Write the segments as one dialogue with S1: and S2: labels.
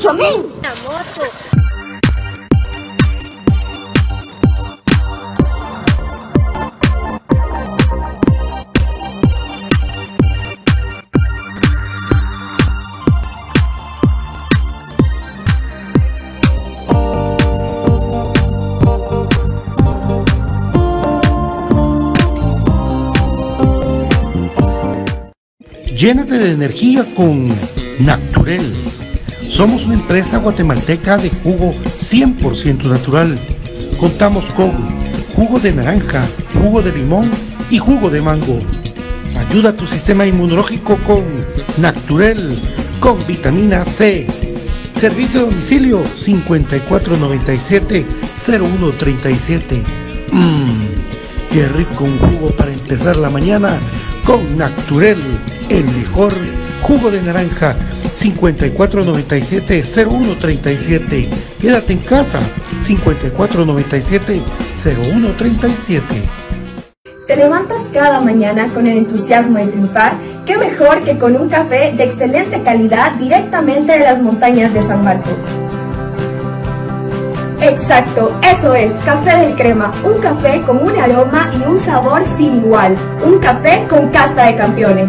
S1: Chomín.
S2: Llénate de energía con Naturel. Somos una empresa guatemalteca de jugo 100% natural. Contamos con jugo de naranja, jugo de limón y jugo de mango. Ayuda a tu sistema inmunológico con Naturel, con vitamina C. Servicio de domicilio 5497-0137. Mmm, qué rico un jugo para empezar la mañana con Naturel el mejor jugo de naranja 5497-0137. Quédate en casa 5497-0137.
S3: ¿Te levantas cada mañana con el entusiasmo de triunfar? ¿Qué mejor que con un café de excelente calidad directamente de las montañas de San Marcos? Exacto, eso es, café del crema, un café con un aroma y un sabor sin igual, un café con casta de campeones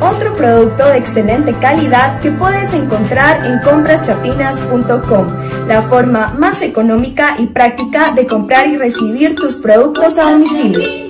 S3: otro producto de excelente calidad que puedes encontrar en compraschapinas.com, la forma más económica y práctica de comprar y recibir tus productos a domicilio.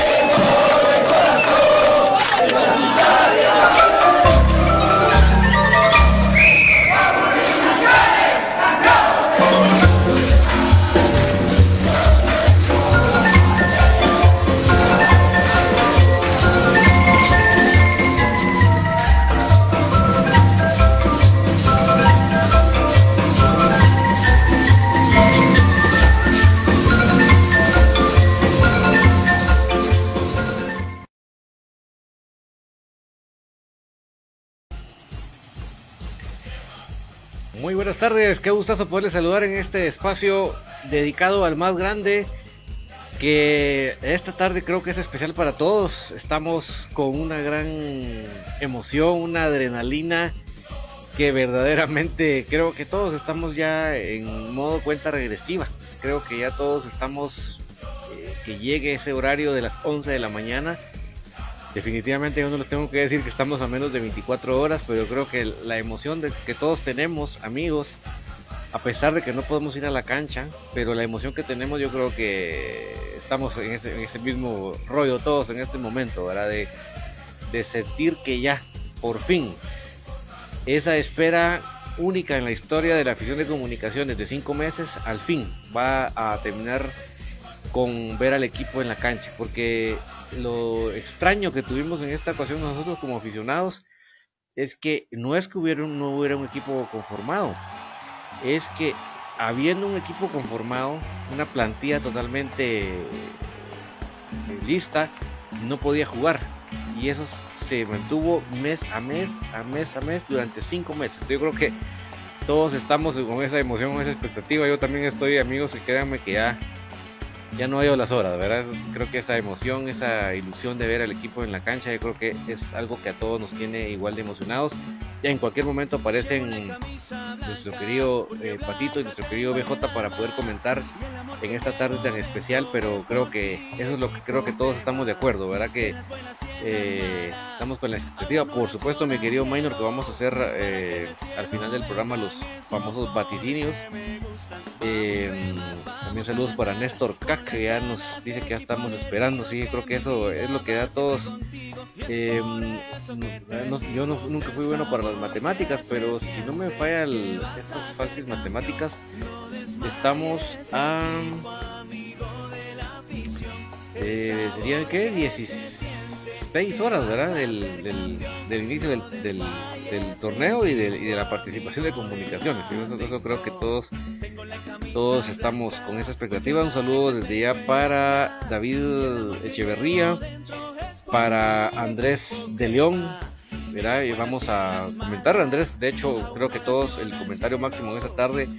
S4: Gustazo poderles saludar en este espacio dedicado al más grande, que esta tarde creo que es especial para todos. Estamos con una gran emoción, una adrenalina que verdaderamente creo que todos estamos ya en modo cuenta regresiva. Creo que ya todos estamos, eh, que llegue ese horario de las 11 de la mañana definitivamente yo no les tengo que decir que estamos a menos de 24 horas, pero yo creo que la emoción de que todos tenemos, amigos, a pesar de que no podemos ir a la cancha, pero la emoción que tenemos yo creo que estamos en ese, mismo rollo todos en este momento, ¿verdad? De, sentir que ya, por fin, esa espera única en la historia de la afición de comunicaciones de cinco meses, al fin va a terminar con ver al equipo en la cancha, porque lo extraño que tuvimos en esta ocasión nosotros como aficionados es que no es que hubiera, no hubiera un equipo conformado, es que habiendo un equipo conformado, una plantilla totalmente eh, lista, no podía jugar. Y eso se mantuvo mes a mes, a mes a mes, durante cinco meses. Yo creo que todos estamos con esa emoción, con esa expectativa. Yo también estoy, amigos, y créanme que ya ya no hay las horas, ¿verdad? Creo que esa emoción, esa ilusión de ver al equipo en la cancha, yo creo que es algo que a todos nos tiene igual de emocionados. En cualquier momento aparecen nuestro querido eh, Patito y nuestro querido BJ para poder comentar en esta tarde tan especial, pero creo que eso es lo que creo que todos estamos de acuerdo, ¿verdad? Que eh, estamos con la expectativa. Por supuesto, mi querido Minor, que vamos a hacer eh, al final del programa los famosos vaticinios. también saludos para Néstor Cac, que ya nos dice que ya estamos esperando. Sí, creo que eso es lo que da a todos. yo nunca fui bueno para las matemáticas, pero si no me falla estas fáciles matemáticas, estamos a... Eh, serían que 16 horas, ¿verdad? Del, del, inicio del, del, torneo y de, y de, la participación de comunicaciones. Eso, creo que todos, todos estamos con esa expectativa. Un saludo desde ya para David Echeverría, para Andrés de León, Y vamos a comentar, Andrés. De hecho, creo que todos, el comentario máximo de esta tarde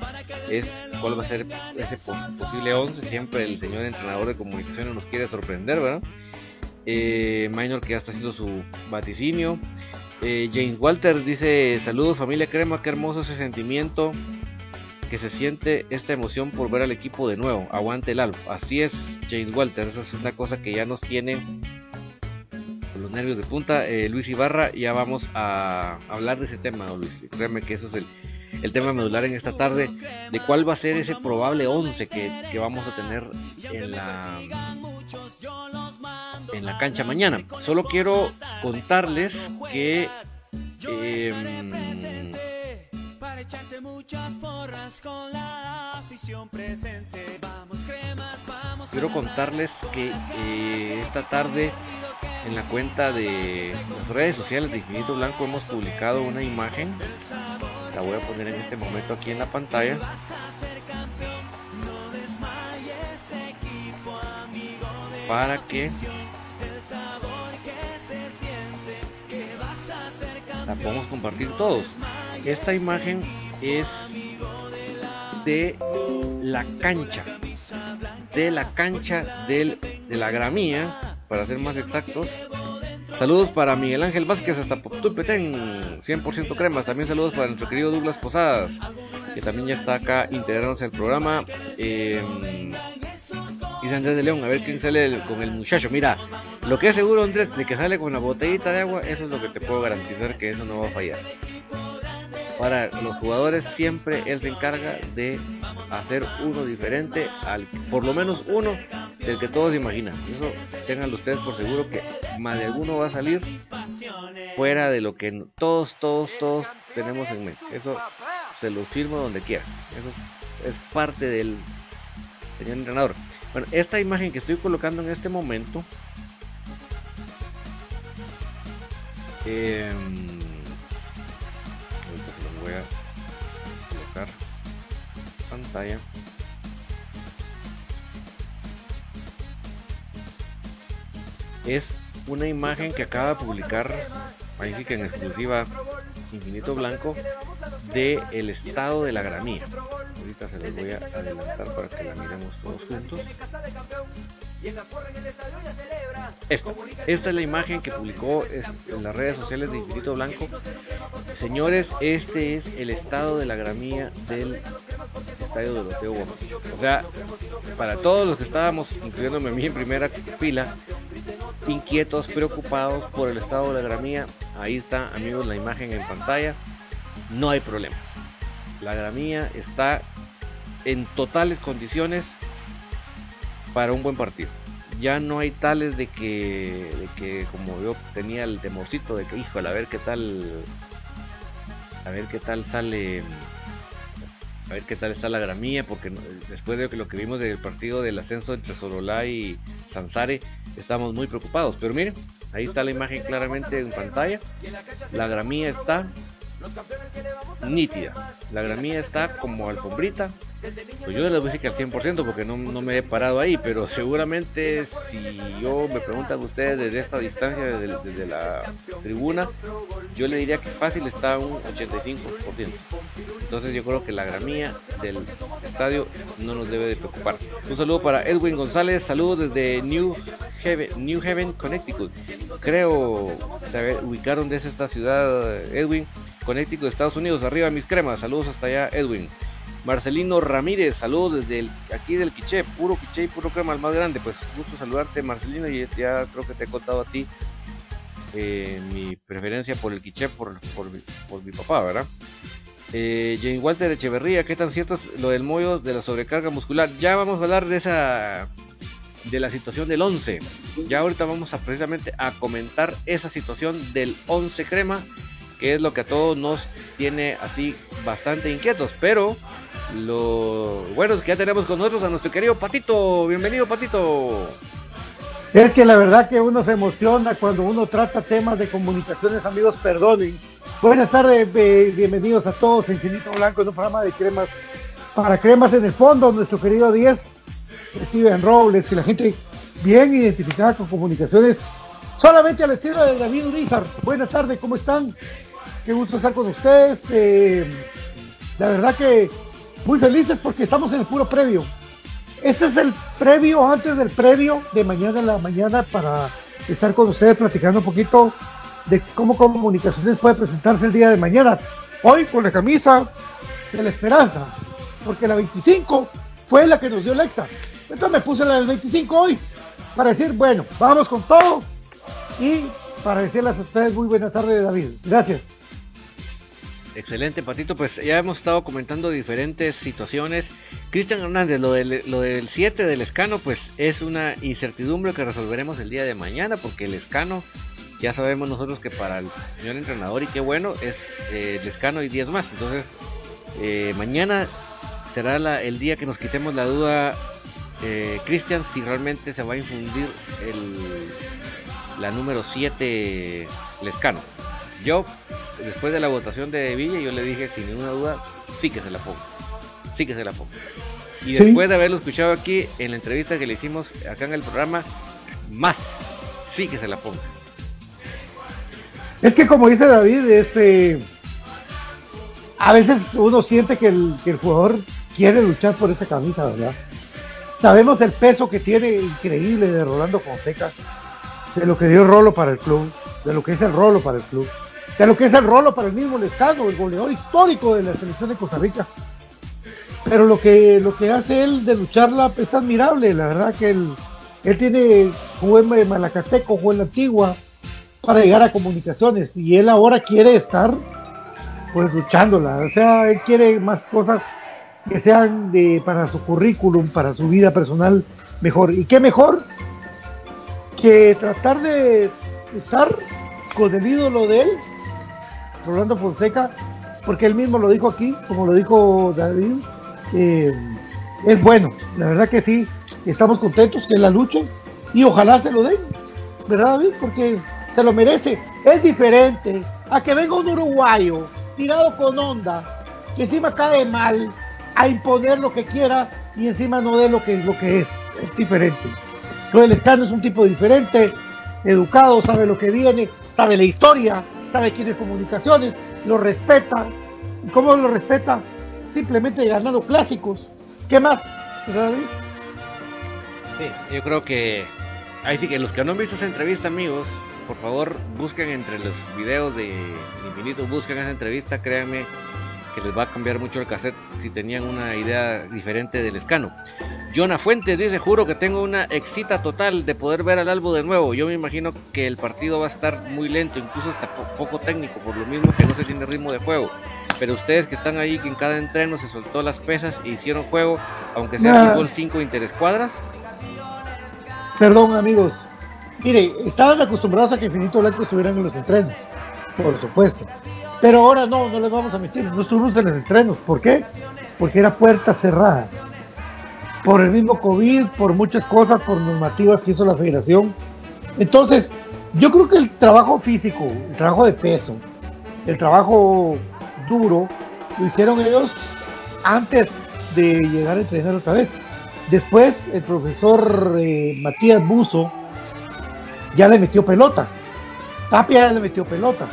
S4: es cuál va a ser ese posible 11. Siempre el señor entrenador de comunicaciones nos quiere sorprender, ¿verdad? Eh, Minor que ya está haciendo su vaticinio. Eh, James Walter dice: Saludos, familia Crema, qué hermoso ese sentimiento que se siente esta emoción por ver al equipo de nuevo. Aguante el alfa. Así es, James Walter. Esa es una cosa que ya nos tiene los nervios de punta. Eh, Luis Ibarra, ya vamos a hablar de ese tema, Luis. Créeme que eso es el, tema medular en esta tarde, de cuál va a ser ese probable 11 que, que, vamos a tener en la, en la cancha mañana. Solo quiero contarles que... Em, quiero contarles que eh, esta tarde en la cuenta de las redes sociales de Infinito Blanco hemos publicado una imagen. La voy a poner en este momento aquí en la pantalla. Para que la podamos compartir todos. Esta imagen es de la cancha, de la cancha del, de la gramía para ser más exactos. Saludos para Miguel Ángel Vázquez hasta Poptupetén, 100% cremas. También saludos para nuestro querido Douglas Posadas, que también ya está acá integrándose al programa. Eh, y Andrés de León, a ver quién sale con el muchacho. Mira, lo que es seguro, Andrés, de que sale con la botellita de agua, eso es lo que te puedo garantizar que eso no va a fallar para los jugadores siempre él se encarga de hacer uno diferente al por lo menos uno del que todos imaginan. Eso tengan ustedes por seguro que más de alguno va a salir fuera de lo que todos todos todos tenemos en mente. Eso se lo firmo donde quiera. Eso es parte del señor entrenador. Bueno esta imagen que estoy colocando en este momento eh, voy a colocar pantalla. Es una imagen que acaba de publicar ahí sí que en exclusiva Infinito Blanco de el estado de la gramía ahorita se los voy a adelantar para que la miremos todos juntos esta, esta es la imagen que publicó en las redes sociales de Infinito Blanco. Señores, este es el estado de la gramía del estadio de Loteo O sea, para todos los que estábamos, incluyéndome a mí en primera fila, inquietos, preocupados por el estado de la gramía, ahí está, amigos, la imagen en pantalla. No hay problema. La gramía está en totales condiciones para un buen partido. Ya no hay tales de que, de que como yo tenía el temorcito de que, híjole, a ver qué tal, a ver qué tal sale, a ver qué tal está la gramía, porque después de lo que vimos del partido del ascenso entre Sololá y Sansare, estamos muy preocupados. Pero miren, Ahí está la imagen claramente en pantalla. La gramía está nítida. La gramía está como alfombrita. Pues yo les voy a decir que al 100% porque no, me he parado ahí, pero seguramente si yo me preguntan ustedes desde esta distancia, desde, la tribuna, yo le diría que fácil está un 85%. Entonces yo creo que la gramía del estadio no nos debe de preocupar. Un saludo para Edwin González, saludos desde New Haven, New Haven Connecticut. Creo se ubicaron desde esta ciudad, Edwin. Connecticut, Estados Unidos. Arriba mis cremas. Saludos hasta allá, Edwin. Marcelino Ramírez, saludos desde aquí del Quiché, puro Quiché y puro crema, el más grande. Pues gusto saludarte, Marcelino, y ya creo que te he contado a ti eh, mi preferencia por el Quiché, por, por, mi papá, ¿verdad? Eh, Jane Walter Echeverría, ¿qué tan cierto es lo del mollo de la sobrecarga muscular? Ya vamos a hablar de esa de la situación del 11. Ya ahorita vamos a precisamente a comentar esa situación del 11 crema que es lo que a todos nos tiene así bastante inquietos. Pero lo bueno es que ya tenemos con nosotros a nuestro querido Patito. Bienvenido, Patito.
S1: Es que la verdad que uno se emociona cuando uno trata temas de comunicaciones, amigos, perdonen. Buenas tardes, bienvenidos a todos Infinito Blanco en un programa de cremas para cremas en el fondo, nuestro querido 10, Steven Robles y la gente bien identificada con comunicaciones, solamente al estilo de David Urizar. Buenas tardes, ¿cómo están? Qué gusto estar con ustedes. Eh, la verdad que muy felices porque estamos en el puro previo. Este es el previo antes del previo de mañana en la mañana para estar con ustedes platicando un poquito de cómo comunicaciones puede presentarse el día de mañana. Hoy con la camisa de la esperanza, porque la 25 fue la que nos dio el extra. Entonces me puse la del 25 hoy para decir, bueno, vamos con todo y para decirles a ustedes muy buena tarde, David. Gracias.
S4: Excelente, Patito. Pues ya hemos estado comentando diferentes situaciones. Cristian Hernández, lo del, lo del 7 del escano, pues es una incertidumbre que resolveremos el día de mañana, porque el escano, ya sabemos nosotros que para el señor entrenador, y qué bueno, es eh, el escano y 10 más. Entonces, eh, mañana será el día que nos quitemos la duda, eh, Cristian, si realmente se va a infundir el, la número 7 escano Yo después de la votación de Villa, yo le dije sin ninguna duda, sí que se la pongo. Sí que se la pongo. Y después de haberlo escuchado aquí en la entrevista que le hicimos acá en el programa, más, sí que se la pongo.
S1: Es que como dice David, es, eh, a veces uno siente que el, que el jugador quiere luchar por esa camisa, ¿verdad? Sabemos el peso que tiene increíble de Rolando Fonseca, de lo que dio Rolo para el club, de lo que es el Rolo para el club de lo que es el rolo para el mismo Lescano, el goleador histórico de la selección de Costa Rica. Pero lo que, lo que hace él de lucharla es admirable, la verdad que él, él tiene, jugó en Malacateco, jugó en la Antigua, para llegar a comunicaciones, y él ahora quiere estar pues luchándola, o sea, él quiere más cosas que sean de, para su currículum, para su vida personal mejor. ¿Y qué mejor que tratar de estar con el ídolo de él Rolando Fonseca, porque él mismo lo dijo aquí, como lo dijo David, eh, es bueno, la verdad que sí, estamos contentos que la luche y ojalá se lo den, ¿verdad David? Porque se lo merece. Es diferente a que venga un uruguayo tirado con onda, que encima cae mal, a imponer lo que quiera y encima no dé lo que, lo que es. Es diferente. Lo Escano es un tipo diferente, educado, sabe lo que viene, sabe la historia, sabe quién es comunicaciones, lo respeta. ¿Y cómo lo respeta? Simplemente ganando clásicos. ¿Qué más?
S4: Yo creo que ahí sí que los que no han visto esa entrevista, amigos, por favor busquen entre los videos de Infinito, busquen esa entrevista, créanme que les va a cambiar mucho el cassette si tenían una idea diferente del escano. Jonah Fuentes dice, juro que tengo una excita total de poder ver al álbum de nuevo. Yo me imagino que el partido va a estar muy lento, incluso hasta poco técnico, por lo mismo que no se tiene ritmo de juego. Pero ustedes que están ahí, que en cada entreno se soltó las pesas e hicieron juego, aunque sea fútbol 5 interescuadras.
S1: Perdón amigos, mire, estaban acostumbrados a que Infinito Blanco estuvieran en los entrenos, por supuesto. Pero ahora no, no les vamos a meter, no estuvimos en los entrenos. ¿Por qué? Porque era puerta cerrada por el mismo COVID, por muchas cosas, por normativas que hizo la federación. Entonces, Yo creo que el trabajo físico, el trabajo de peso, el trabajo duro, lo hicieron ellos antes de llegar a entrenar otra vez. Después, el profesor eh, Matías Buzo ya le metió pelota. Tapia le metió pelota.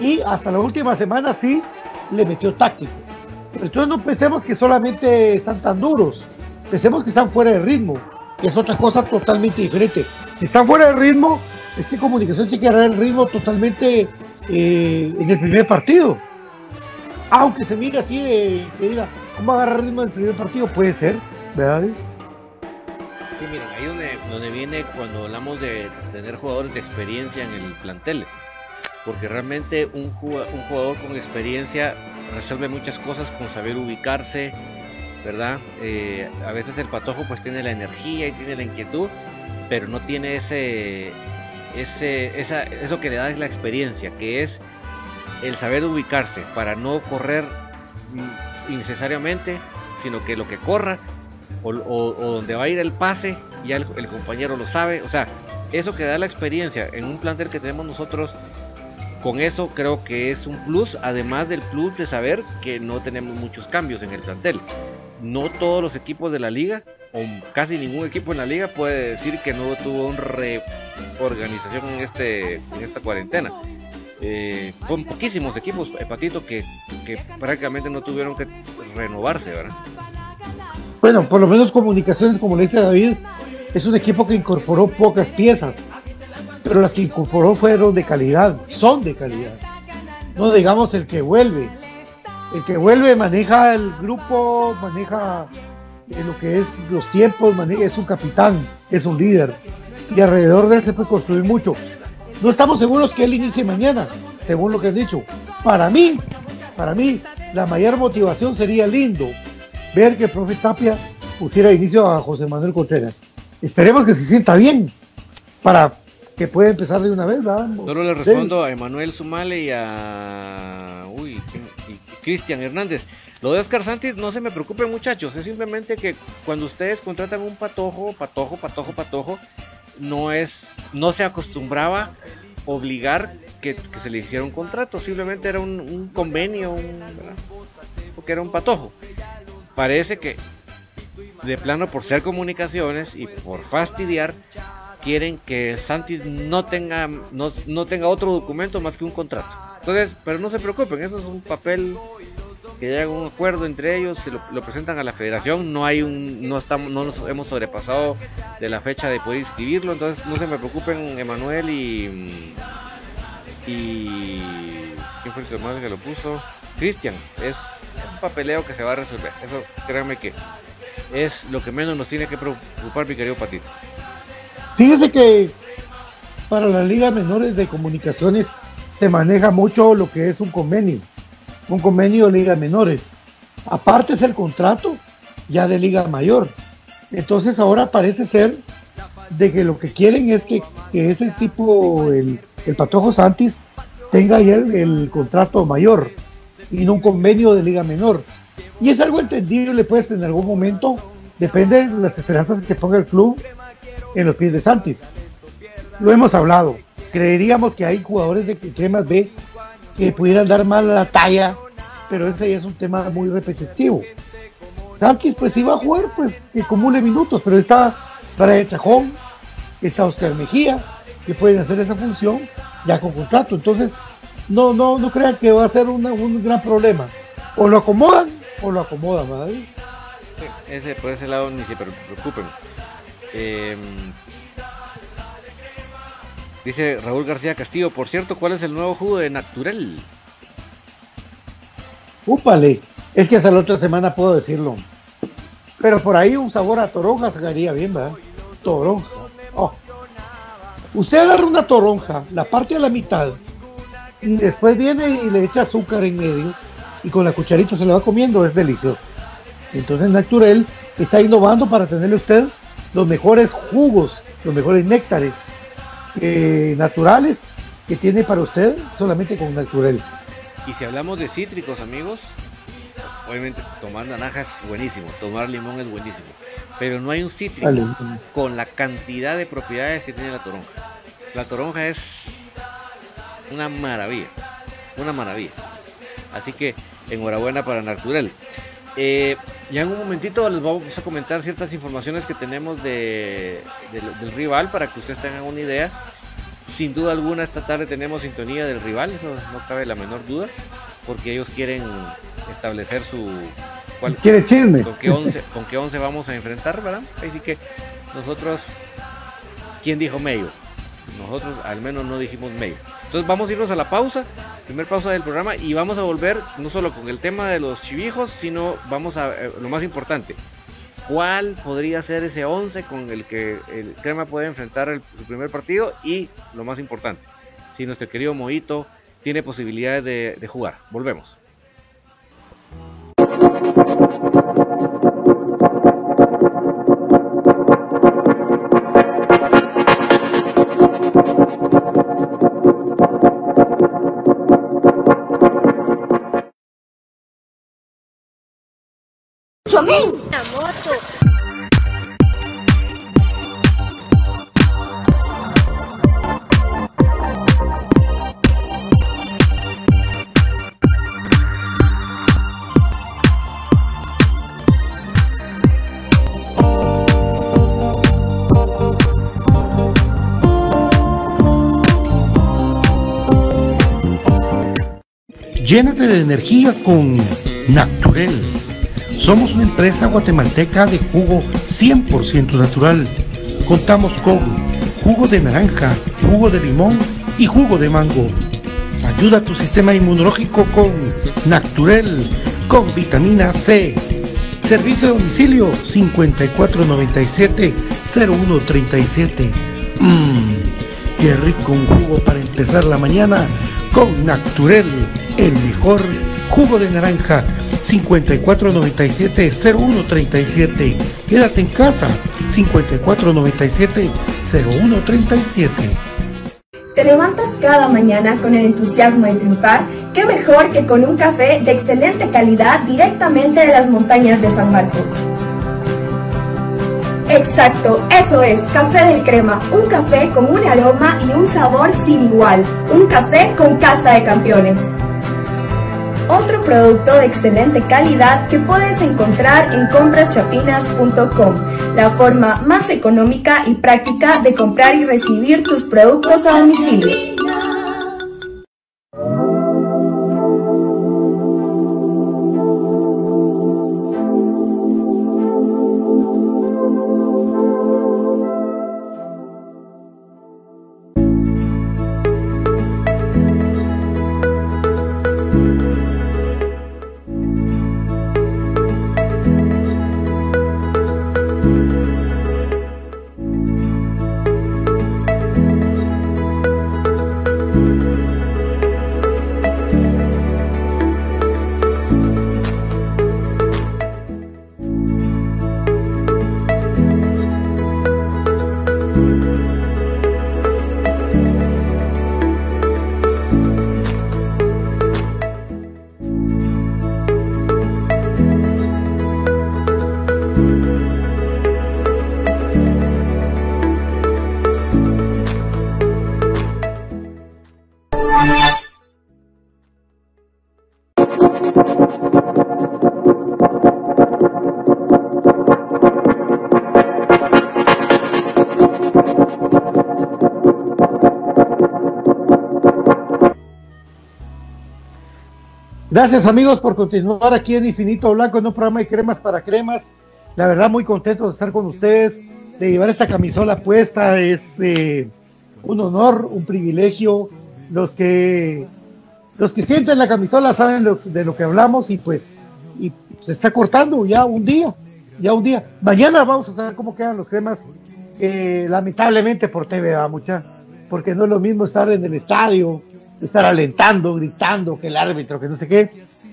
S1: Y hasta la última semana sí le metió táctico. Entonces no pensemos que solamente están tan duros. Pensemos que están fuera de ritmo, que es otra cosa totalmente diferente. Si están fuera de ritmo, es que comunicación tiene que agarrar el ritmo totalmente eh, en el primer partido. Aunque se mire así de que diga, ¿cómo agarrar el ritmo del primer partido? Puede ser, ¿verdad?
S4: Sí, miren, ahí donde, donde viene cuando hablamos de tener jugadores de experiencia en el plantel. Porque realmente un jugador, con experiencia resuelve muchas cosas con saber ubicarse, ¿verdad? Eh, a veces el patojo pues tiene la energía y tiene la inquietud, pero no tiene ese, ese, eso que le da la experiencia, que es el saber ubicarse para no correr innecesariamente, sino que lo que corra o, donde va a ir el pase, ya el, compañero lo sabe. O sea, eso que da la experiencia en un plantel que tenemos nosotros, con eso creo que es un plus, además del plus de saber que no tenemos muchos cambios en el plantel. No todos los equipos de la liga, o casi ningún equipo en la liga, puede decir que no tuvo una reorganización en, este, esta cuarentena. Eh, con poquísimos equipos, Hepatito, que, que prácticamente no tuvieron que renovarse, ¿verdad?
S1: Bueno, por lo menos comunicaciones, como le dice David, es un equipo que incorporó pocas piezas, pero las que incorporó fueron de calidad, son de calidad. No digamos el que vuelve. El que vuelve maneja el grupo, maneja eh, lo que es los tiempos, maneja, es un capitán, es un líder. Y alrededor de él se puede construir mucho. No estamos seguros que él inicie mañana, según lo que han dicho. Para mí, para mí, la mayor motivación sería lindo ver que el profe Tapia pusiera inicio a José Manuel Contreras. Esperemos que se sienta bien para que pueda empezar de una vez. ¿verdad?
S4: Solo le respondo a Emanuel Sumale y a uy, Cristian Hernández. Lo de Oscar Santis, no se me preocupen muchachos, es simplemente que cuando ustedes contratan un patojo, patojo, patojo, patojo, no es, no se acostumbraba obligar que, se le hiciera un contrato, simplemente era un, convenio, porque era un patojo. Parece que de plano por ser comunicaciones y por fastidiar quieren que Santi no tenga no, no tenga otro documento más que un contrato. Entonces, pero no se preocupen, eso es un papel que llega un acuerdo entre ellos, se lo, presentan a la federación, no hay un, no estamos, no nos hemos sobrepasado de la fecha de poder inscribirlo, entonces no se me preocupen Emanuel y y quién fue el más que lo puso, Cristian, es un papeleo que se va a resolver, eso créanme que es lo que menos nos tiene que preocupar mi querido Patito.
S1: Fíjese que para la liga menores de comunicaciones se maneja mucho lo que es un convenio un convenio de ligas menores. Aparte es el contrato ya de liga mayor. Entonces ahora parece ser de que lo que quieren es que, ese tipo, el, el Patojo Santis, tenga ya el, contrato mayor y no un convenio de liga menor. Y es algo entendible, pues en algún momento depende de las esperanzas que ponga el club en los pies de Santis. Lo hemos hablado. Creeríamos que hay jugadores de cremas B que pudieran dar mal la talla, pero ese ya es un tema muy repetitivo. Santis pues iba a jugar pues que acumule minutos, pero está para el Chajón, está Oscar Mejía, que pueden hacer esa función ya con contrato. Entonces, no, no, no crean que va a ser un gran problema. O lo acomodan o lo acomodan, ¿verdad?
S4: ese, por ese lado ni se preocupen. Eh, Dice Raúl García Castillo, por cierto, ¿cuál es el nuevo jugo de Natural?
S1: Úpale, es que hasta la otra semana puedo decirlo. Pero por ahí un sabor a toronja sacaría bien, ¿verdad? Toronja. Oh. Usted agarra una toronja, la parte a la mitad, y después viene y le echa azúcar en medio, y con la cucharita se le va comiendo, es delicioso. Entonces Natural está innovando para tenerle usted los mejores jugos, los mejores néctares eh, naturales que tiene para usted solamente con natural.
S4: Y si hablamos de cítricos, amigos, obviamente tomar naranja es buenísimo, tomar limón es buenísimo, pero no hay un cítrico con la cantidad de propiedades que tiene la toronja. La toronja es una maravilla, una maravilla. Así que enhorabuena para Natural. Eh, ya en un momentito les vamos a comentar ciertas informaciones que tenemos de, del rival para que ustedes tengan una idea. Sin duda alguna esta tarde tenemos sintonía del rival, eso no cabe la menor duda, porque ellos quieren establecer su...
S1: ¿Cuál, ¿Quiere chisme?
S4: Con qué, once, con qué once vamos a enfrentar, ¿verdad? Así que nosotros... ¿Quién dijo medio? Nosotros al menos no dijimos medio. Entonces vamos a irnos a la pausa, primer pausa del programa y vamos a volver no solo con el tema de los chivijos, sino vamos a eh, lo más importante. ¿Cuál podría ser ese 11 con el que el Crema puede enfrentar el, primer partido? Y lo más importante, si nuestro querido Moito tiene posibilidades de, de jugar. Volvemos.
S5: Chomín. La.
S2: Llénate de energía con Naturel somos una empresa guatemalteca de jugo 100% natural. Contamos con jugo de naranja, jugo de limón y jugo de mango. Ayuda a tu sistema inmunológico con Naturel, con vitamina C. Servicio de domicilio 5497-0137. Mmm, qué rico un jugo para empezar la mañana con Naturel, el mejor jugo de naranja 5497-0137. Quédate en casa 5497-0137.
S3: ¿Te levantas cada mañana con el entusiasmo de triunfar? ¿Qué mejor que con un café de excelente calidad directamente de las montañas de San Marcos? Exacto, eso es, Café del Crema, un café con un aroma y un sabor sin igual, un café con casta de campeones otro producto de excelente calidad que puedes encontrar en compraschapinas.com, la forma más económica y práctica de comprar y recibir tus productos a domicilio.
S1: Gracias amigos por continuar aquí en Infinito Blanco en un programa de cremas para cremas. La verdad muy contento de estar con ustedes, de llevar esta camisola puesta. Es eh, un honor, un privilegio. Los que los que sienten la camisola saben de lo que hablamos y pues se está cortando ya un día, ya un día. Mañana vamos a saber cómo quedan los cremas, eh, lamentablemente por TV, va mucha, porque no es lo mismo estar en el estadio, estar alentando, gritando que el árbitro, que no sé qué.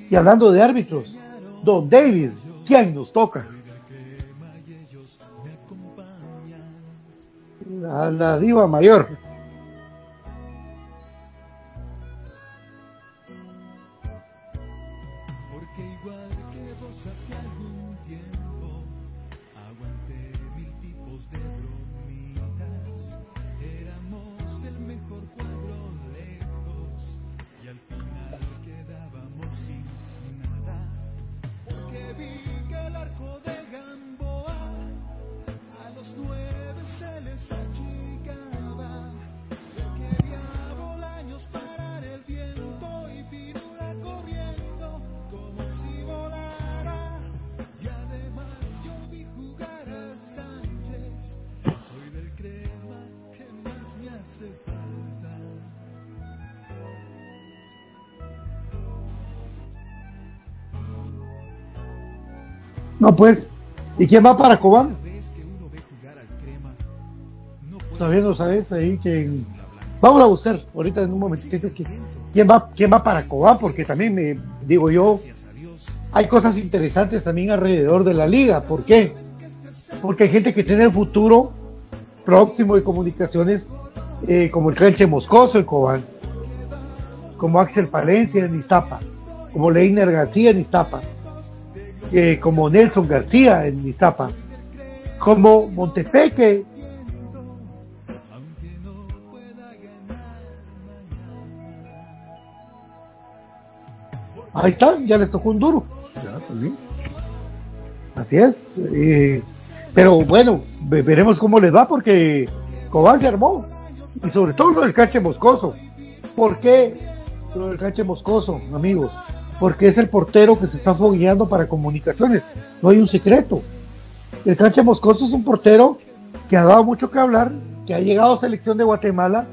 S1: Y hablando de árbitros, Don David, ¿quién nos toca? La, diva mayor. No, pues. ¿Y quién va para Cobán? Todavía no sabes ahí que. Vamos a buscar ahorita en un momentito quién va, quién va para Cobán, porque también me digo yo, hay cosas interesantes también alrededor de la liga. ¿Por qué? Porque hay gente que tiene el futuro próximo de comunicaciones, eh, como el Canche Moscoso en Cobán, como Axel Palencia en Iztapa, como Leiner García en Iztapa como Nelson García en Iztapa, como Montepeque. Ahí está, ya les tocó un duro. Así es. pero bueno, veremos cómo les va porque Cobán se armó. Y sobre todo lo del cache moscoso. ¿Por qué lo del cache moscoso, amigos? Porque es el portero que se está fogueando para comunicaciones. No hay un secreto. El Canche Moscoso es un portero que ha dado mucho que hablar, que ha llegado a selección de Guatemala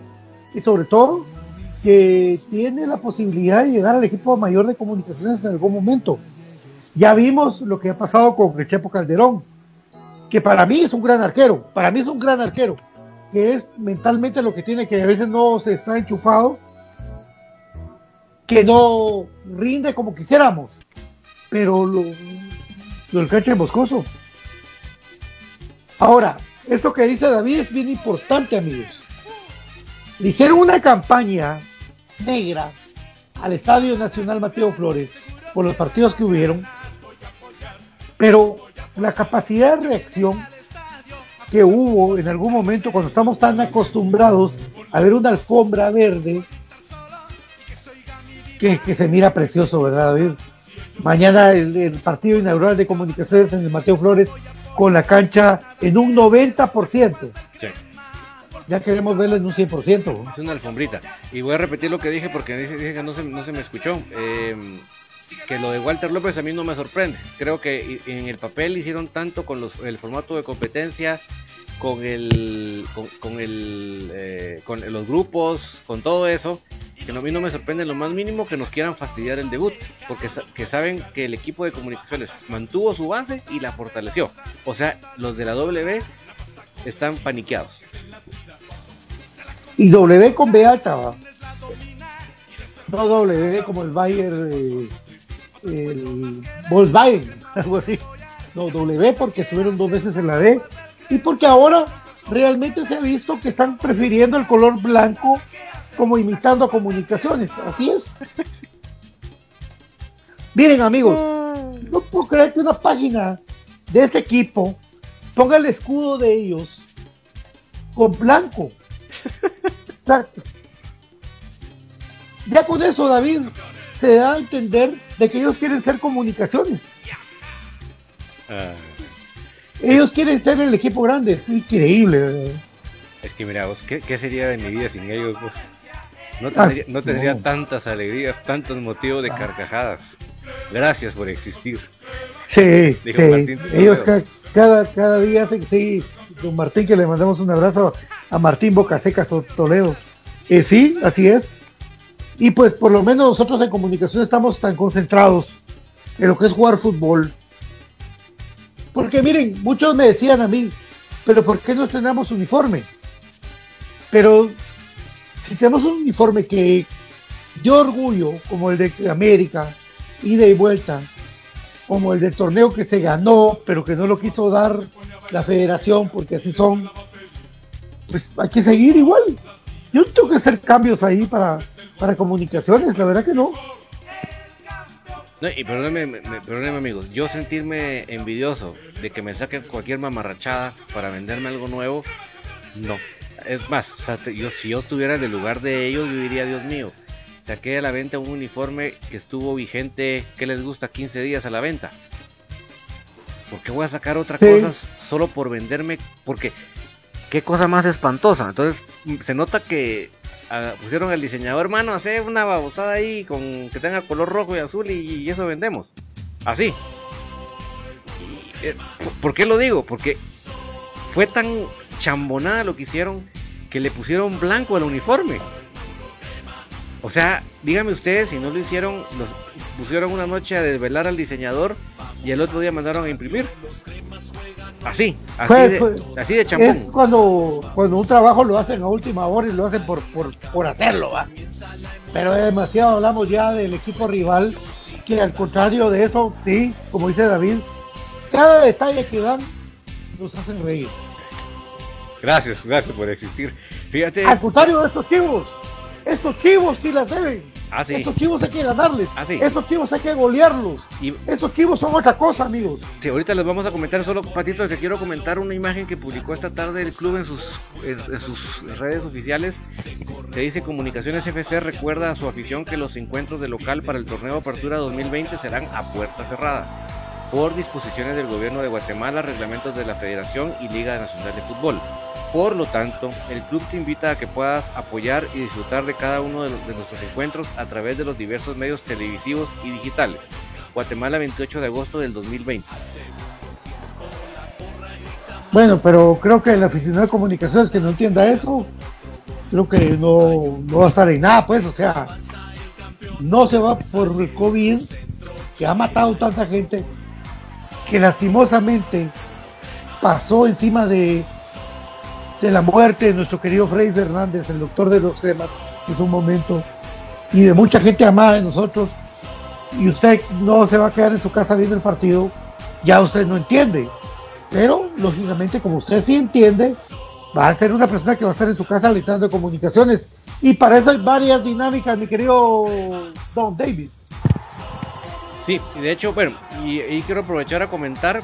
S1: y sobre todo que tiene la posibilidad de llegar al equipo mayor de comunicaciones en algún momento. Ya vimos lo que ha pasado con el Calderón, que para mí es un gran arquero, para mí es un gran arquero, que es mentalmente lo que tiene que a veces no se está enchufado que no rinde como quisiéramos, pero lo, lo del cancha Moscoso. Ahora, esto que dice David es bien importante, amigos. Le hicieron una campaña negra al Estadio Nacional Mateo Flores por los partidos que hubieron, pero la capacidad de reacción que hubo en algún momento cuando estamos tan acostumbrados a ver una alfombra verde que, se mira precioso, ¿verdad, David? Mañana el, partido inaugural de comunicaciones en el Mateo Flores con la cancha en un 90%. Sí. Ya queremos verlo en un 100%.
S4: Es una alfombrita. Y voy a repetir lo que dije porque dije, que no se, no se me escuchó. Em, que lo de Walter López a mí no me sorprende. Creo que en el papel hicieron tanto con los, el formato de competencia, con el, con, el, eh, con los grupos, con todo eso, que a mí no me sorprende lo más mínimo que nos quieran fastidiar el debut, porque que saben que el equipo de comunicaciones mantuvo su base y la fortaleció. O sea, los de la W están paniqueados.
S1: Y W con B alta, ¿va? no W como el Bayern, eh, el Volkswagen, algo así. No, W porque estuvieron dos veces en la D y porque ahora realmente se ha visto que están prefiriendo el color blanco como imitando a comunicaciones. Así es. Miren amigos, no puedo creer que una página de ese equipo ponga el escudo de ellos con blanco. ya con eso, David, se da a entender de que ellos quieren ser comunicaciones. Ah. Ellos quieren ser el equipo grande, es increíble.
S4: Es que mira, vos, ¿qué, sería de mi vida sin ellos? No tendría, ah, tantas alegrías, tantos motivos de carcajadas. Gracias por existir.
S1: Sí, ellos cada, cada día hacen, sí, don Martín, que le mandamos un abrazo a Martín Bocasecas Toledo. Eh, sí, así es. Y pues por lo menos nosotros en comunicación estamos tan concentrados en lo que es jugar fútbol. Porque miren, muchos me decían a mí, pero ¿por qué no estrenamos uniforme? Pero si tenemos un uniforme que dio orgullo, como el de América, ida y vuelta, como el del torneo que se ganó, pero que no lo quiso dar la federación, porque así son, pues hay que seguir igual. Yo tengo que hacer cambios ahí para, para comunicaciones, la verdad que no.
S4: No, y perdóneme, perdóneme amigos, yo sentirme envidioso de que me saquen cualquier mamarrachada para venderme algo nuevo, no es más, yo, si yo estuviera en el lugar de ellos, yo diría, Dios mío, saqué a la venta un uniforme que estuvo vigente, que les gusta 15 días a la venta. ¿Por qué voy a sacar otra cosa solo por venderme? Porque, qué cosa más espantosa. Entonces, se nota que ah, pusieron al diseñador, hermano, hace una babosada ahí con que tenga color rojo y azul y, eso vendemos. Así. Eh, ¿Por qué lo digo? Porque fue tan chambonada lo que hicieron que le pusieron blanco al uniforme. O sea, dígame ustedes si no lo hicieron, los pusieron una noche a desvelar al diseñador y el otro día mandaron a imprimir. Así, así, de, así de.
S1: Es cuando, cuando un trabajo lo hacen a última hora y lo hacen por, por, hacerlo, ¿va? Pero demasiado hablamos ya del equipo rival, que al contrario de eso, sí, como dice David, cada detalle que dan nos hacen reír.
S4: Gracias, gracias por existir. Fíjate.
S1: Al contrario de estos chivos, estos chivos sí las deben. Ah, estos chivos hay que ganarles. Ah, estos chivos hay que golearlos. Y... Estos chivos son otra cosa, amigos.
S4: Sí, ahorita les vamos a comentar solo, Patito, que quiero comentar una imagen que publicó esta tarde el club en sus, en, sus redes oficiales. Que dice Comunicaciones FC recuerda a su afición que los encuentros de local para el torneo Apertura 2020 serán a puerta cerrada por disposiciones del gobierno de Guatemala, reglamentos de la Federación y Liga Nacional de Fútbol. Por lo tanto, el club te invita a que puedas apoyar y disfrutar de cada uno de, nuestros encuentros a través de los diversos medios televisivos y digitales. Guatemala 28 de agosto del 2020.
S1: Bueno, pero creo que el aficionado de comunicaciones que no entienda eso, creo que no, no va a estar en nada, pues, o sea, no se va por el COVID, que ha matado tanta gente, que lastimosamente pasó encima de de la muerte de nuestro querido Freddy Fernández, el doctor de los cremas, en su momento, y de mucha gente amada de nosotros, y usted no se va a quedar en su casa viendo el partido, ya usted no entiende. Pero, lógicamente, como usted sí entiende, va a ser una persona que va a estar en su casa alentando comunicaciones. Y para eso hay varias dinámicas, mi querido Don David.
S4: Sí, y de hecho, bueno, y, y quiero aprovechar a comentar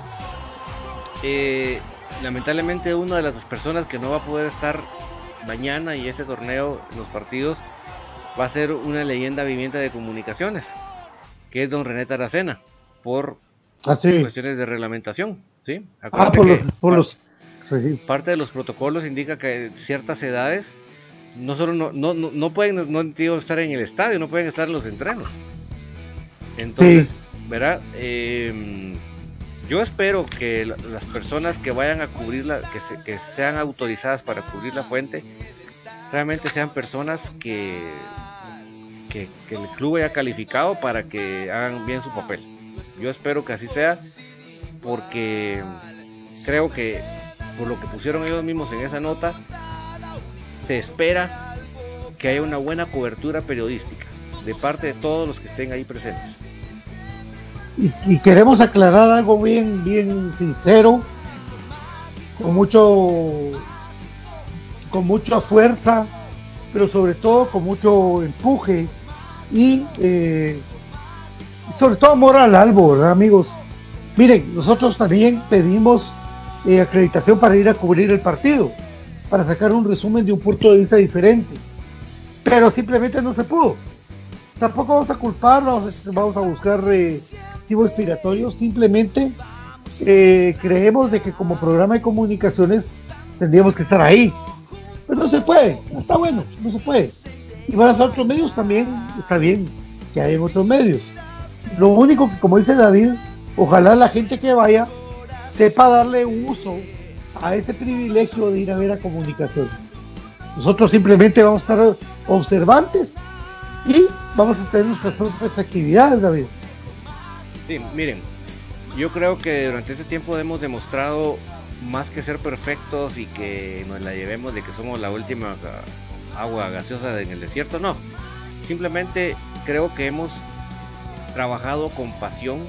S4: eh, lamentablemente una de las personas que no va a poder estar mañana y este torneo, los partidos, va a ser una leyenda viviente de comunicaciones, que es don René Taracena, por ah, cuestiones de reglamentación. ¿sí?
S1: Ah, por los,
S4: Parte de los protocolos indica que ciertas edades no solo no, no, no, pueden no, estar en el estadio, no pueden estar en los entrenos. Entonces, ¿verdad? Eh, yo espero que las personas que vayan a cubrirla, que, que sean autorizadas para cubrir la fuente, realmente sean personas que, que, el club haya calificado para que hagan bien su papel. Yo espero que así sea, porque creo que por lo que pusieron ellos mismos en esa nota, se espera que haya una buena cobertura periodística de parte de todos los que estén ahí presentes.
S1: Y, queremos aclarar algo bien, bien sincero, con mucho, con mucha fuerza, pero sobre todo con mucho empuje y eh, sobre todo amor al albo, ¿verdad, amigos? Miren, nosotros también pedimos eh, acreditación para ir a cubrir el partido, para sacar un resumen de un punto de vista diferente, pero simplemente no se pudo. Tampoco vamos a culparnos, vamos a buscar eh, expiratorios, simplemente eh, creemos de que como programa de comunicaciones tendríamos que estar ahí. Pero no se puede, está bueno, no se puede. Y van a ser otros medios también, está bien que hay otros medios. Lo único que, como dice David, ojalá la gente que vaya sepa darle uso a ese privilegio de ir a ver a comunicación. Nosotros simplemente vamos a estar observantes y vamos a tener nuestras propias actividades, David.
S4: Sí, miren, yo creo que durante este tiempo hemos demostrado más que ser perfectos y que nos la llevemos de que somos la última agua gaseosa en el desierto, no. Simplemente creo que hemos trabajado con pasión,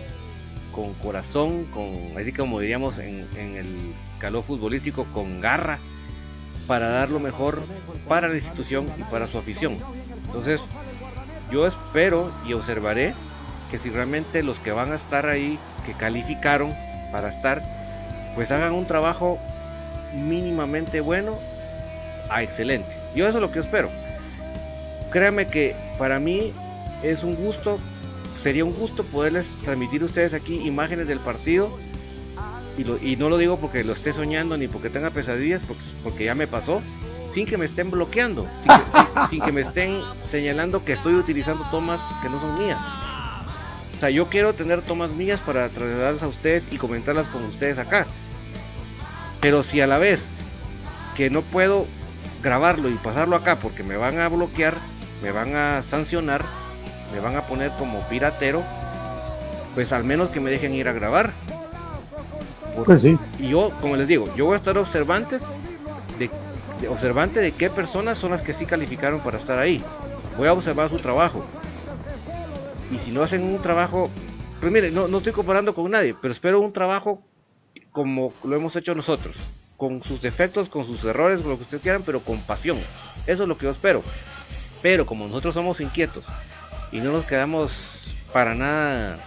S4: con corazón, con, así como diríamos en, en el calor futbolístico, con garra, para dar lo mejor para la institución y para su afición. Entonces, yo espero y observaré que si realmente los que van a estar ahí, que calificaron para estar, pues hagan un trabajo mínimamente bueno a excelente. Yo eso es lo que espero. Créanme que para mí es un gusto, sería un gusto poderles transmitir a ustedes aquí imágenes del partido. Y, no lo digo porque lo esté soñando ni porque tenga pesadillas, porque, porque ya me pasó, sin que me estén bloqueando, sin que, me estén señalando que estoy utilizando tomas que no son mías. O sea, yo quiero tener tomas mías para trasladarlas a ustedes y comentarlas con ustedes acá. Pero si a la vez que no puedo grabarlo y pasarlo acá porque me van a bloquear, me van a sancionar, me van a poner como piratero, pues al menos que me dejen ir a grabar.
S1: pues sí.
S4: Y yo, como les digo, yo voy a estar observantes de, observante de qué personas son las que sí calificaron para estar ahí. Voy a observar su trabajo. Y si no hacen un trabajo, pues mire, no, no estoy comparando con nadie, pero espero un trabajo como lo hemos hecho nosotros, con sus defectos, con sus errores, con lo que ustedes quieran, pero con pasión. Eso es lo que yo espero. Pero como nosotros somos inquietos y no nos quedamos para nada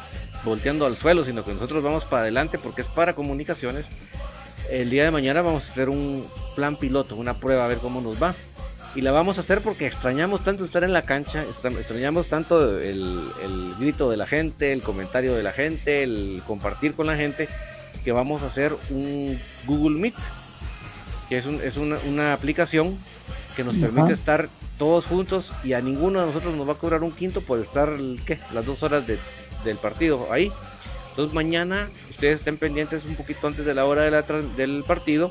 S4: volteando al suelo, sino que nosotros vamos para adelante porque es para comunicaciones, el día de mañana vamos a hacer un plan piloto, una prueba a ver cómo nos va. Y la vamos a hacer porque extrañamos tanto estar en la cancha, extrañamos tanto el, el grito de la gente, el comentario de la gente, el compartir con la gente, que vamos a hacer un Google Meet, que es, es una, aplicación que nos permite estar todos juntos y a ninguno de nosotros nos va a cobrar un quinto por estar ¿qué? las dos horas del partido ahí. Entonces mañana ustedes estén pendientes un poquito antes de la hora del partido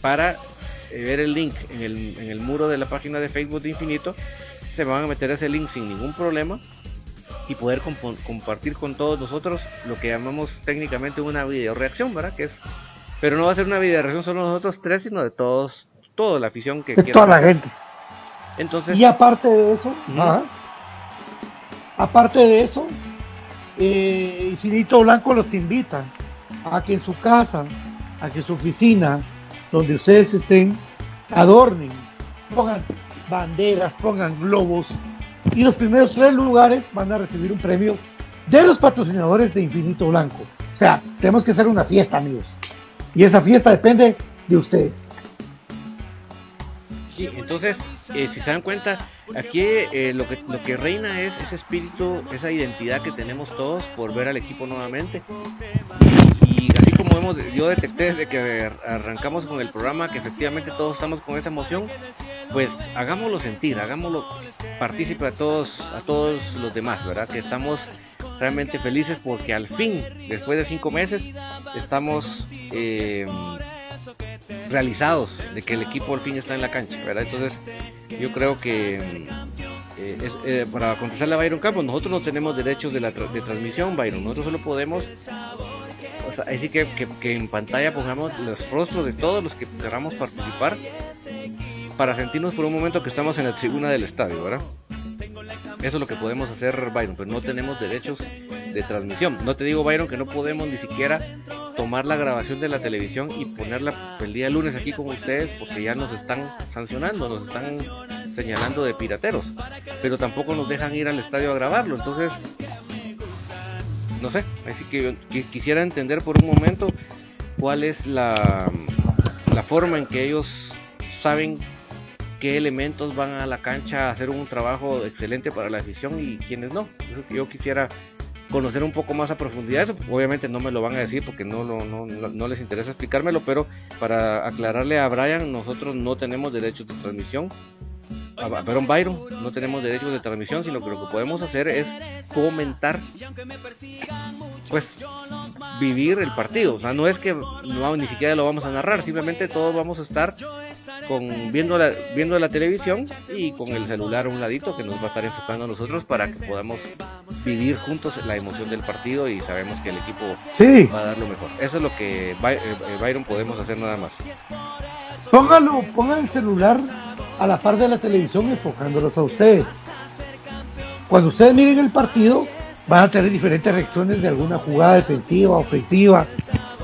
S4: para ver el link en el, en el muro de la página de Facebook de Infinito. Se van a meter ese link sin ningún problema y poder compartir con todos nosotros lo que llamamos técnicamente una video reacción, ¿verdad? Que es, pero no va a ser una video reacción solo nosotros tres, sino de todos, toda la afición que
S1: de toda la gente.
S4: Entonces,
S1: y aparte de eso, aparte de eso, eh, Infinito Blanco los invita a que en su casa, a que en su oficina, donde ustedes estén, adornen, pongan banderas, pongan globos, y los primeros tres lugares van a recibir un premio de los patrocinadores de Infinito Blanco. O sea, tenemos que hacer una fiesta, amigos. Y esa fiesta depende de ustedes.
S4: Sí, entonces, eh, si se dan cuenta, aquí eh, lo, que, lo que reina es ese espíritu, esa identidad que tenemos todos por ver al equipo nuevamente. Y así hemos, yo detecté desde que arrancamos con el programa que efectivamente todos estamos con esa emoción, pues hagámoslo sentir, hagámoslo partícipe a todos, a todos los demás, ¿verdad? Que estamos realmente felices porque al fin, después de cinco meses, estamos eh, realizados de que el equipo al fin está en la cancha, ¿verdad? Entonces, yo creo que eh, eh, para contestarle a Byron Campos, nosotros no tenemos derechos de, la de transmisión, Byron, nosotros solo podemos así que, que, en pantalla pongamos los rostros de todos los que queramos participar para sentirnos por un momento que estamos en la tribuna del estadio, ¿verdad? Eso es lo que podemos hacer, Byron, pero no tenemos derechos de transmisión. No te digo, Byron, que no podemos ni siquiera tomar la grabación de la televisión y ponerla el día lunes aquí con ustedes porque ya nos están sancionando, nos están señalando de pirateros, pero tampoco nos dejan ir al estadio a grabarlo. Entonces, no sé, así que, quisiera entender por un momento cuál es la, la forma en que ellos saben qué elementos van a la cancha a hacer un trabajo excelente para la afición y quienes no. yo quisiera conocer un poco más a profundidad eso. Obviamente no me lo van a decir porque no, no, no, no les interesa explicármelo, pero para aclararle a Brian, nosotros no tenemos derechos de transmisión perdón, Byron, no tenemos derechos de transmisión, sino que lo que podemos hacer es comentar, pues, vivir el partido. O sea, no es que no, ni siquiera lo vamos a narrar, simplemente todos vamos a estar con viendo la, viendo la televisión y con el celular a un ladito que nos va a estar enfocando a nosotros para que podamos vivir juntos la emoción del partido y sabemos que el equipo va a dar lo mejor. Eso es lo que eh, Byron podemos hacer nada más.
S1: Póngalo, ponga el celular a la par de la televisión enfocándolos a ustedes. Cuando ustedes miren el partido, van a tener diferentes reacciones de alguna jugada defensiva, ofensiva,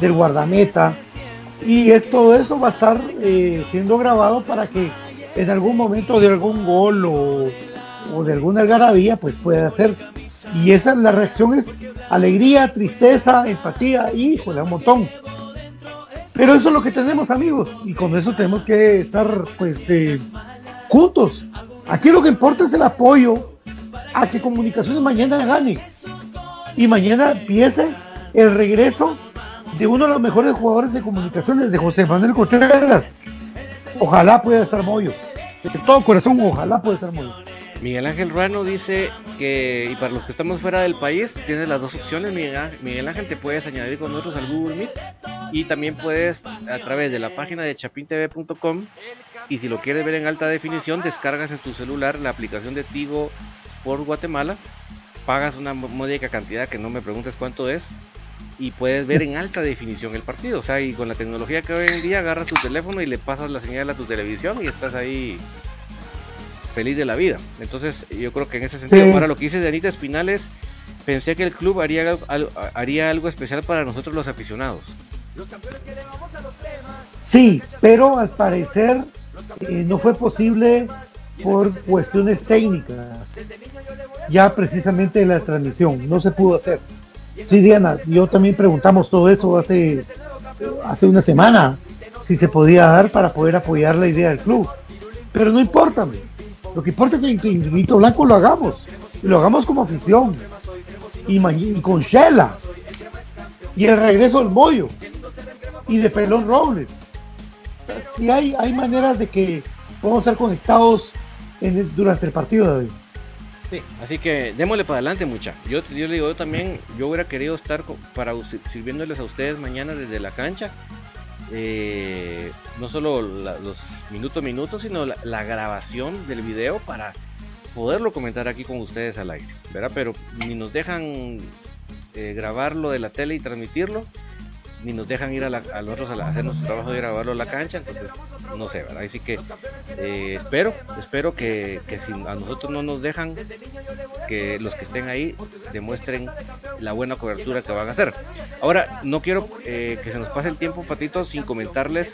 S1: del guardameta. Y es, todo eso va a estar eh, siendo grabado para que en algún momento de algún gol o, de alguna algarabía, pues pueda hacer. Y esa la reacción es alegría, tristeza, empatía y pues un montón. Pero eso es lo que tenemos, amigos, y con eso tenemos que estar, pues, eh, juntos. Aquí lo que importa es el apoyo a que Comunicaciones mañana gane y mañana empiece el regreso de uno de los mejores jugadores de comunicaciones, de José Manuel Contreras. Ojalá pueda estar Moyo. De todo corazón, ojalá pueda estar Moyo.
S4: Miguel Ángel Ruano dice que, y para los que estamos fuera del país, tienes las dos opciones. Miguel Ángel, te puedes añadir con nosotros al Google Meet y también puedes a través de la página de chapintv.com y si lo quieres ver en alta definición, descargas en tu celular la aplicación de Tigo Sport Guatemala, pagas una módica cantidad que no me preguntes cuánto es y puedes ver en alta definición el partido. O sea, y con la tecnología que hoy en día agarras tu teléfono y le pasas la señal a tu televisión y estás ahí feliz de la vida. Entonces, yo creo que en ese sentido, para lo que dice de Anita Espinales, pensé que el club haría, haría algo especial para nosotros los aficionados.
S1: Sí, pero al parecer eh, no fue posible por cuestiones técnicas. Ya precisamente la transmisión no se pudo hacer. Sí, Diana, yo también preguntamos todo eso hace, hace una semana, si se podía dar para poder apoyar la idea del club. Pero no importa, lo que importa es que Infinito Blanco lo hagamos. Y lo hagamos como afición. Y, con Shela. Y el regreso del Moyo. Y de Pelón Robles. Si hay, hay maneras de que podamos estar conectados durante el partido, David.
S4: Sí, así que démosle para adelante, mucha. Yo, yo digo, yo también, yo hubiera querido estar para sirviéndoles a ustedes mañana desde la cancha eh, no solo los minutos minutos, sino la, grabación del video para poderlo comentar aquí con ustedes al aire, ¿verdad? Pero ni nos dejan eh, grabarlo de la tele y transmitirlo, ni nos dejan ir a, la, a nosotros a, hacer nuestro trabajo de grabarlo a la cancha, entonces no sé, ¿verdad? Así que eh, espero, espero que, si a nosotros no nos dejan, que los que estén ahí demuestren la buena cobertura que van a hacer. Ahora, no quiero eh, que se nos pase el tiempo, Patito, sin comentarles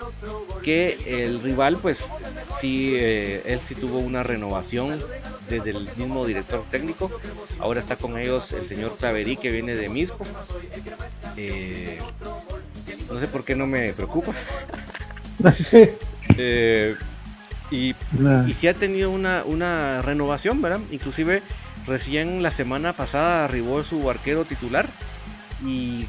S4: que el rival, pues sí, eh, él sí tuvo una renovación desde el mismo director técnico. Ahora está con ellos el señor Taverí, que viene de Misco. No sé por qué no me preocupa. Eh, y, y sí ha tenido una, una renovación, ¿verdad? Inclusive recién la semana pasada arribó su arquero titular y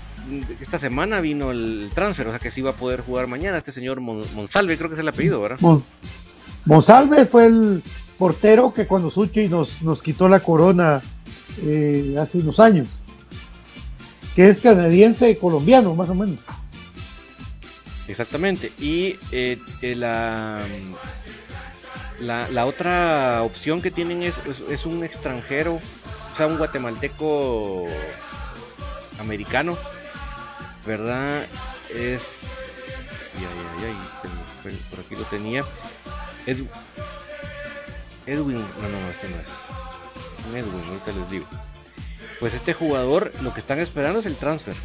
S4: esta semana vino el transfer, o sea que sí iba a poder jugar mañana este señor Monsalve, creo que es el apellido, ¿verdad?
S1: Monsalve fue el portero que cuando Suchi nos, nos quitó la corona eh, hace unos años, que es canadiense colombiano, más o menos.
S4: Exactamente. Y eh, eh, la, la, otra opción que tienen es, es, un extranjero, o sea, un guatemalteco americano, ¿verdad? Es... por aquí lo tenía. Edwin, no, no, este no es. Edwin, ahorita les digo. Pues este jugador lo que están esperando es el transfer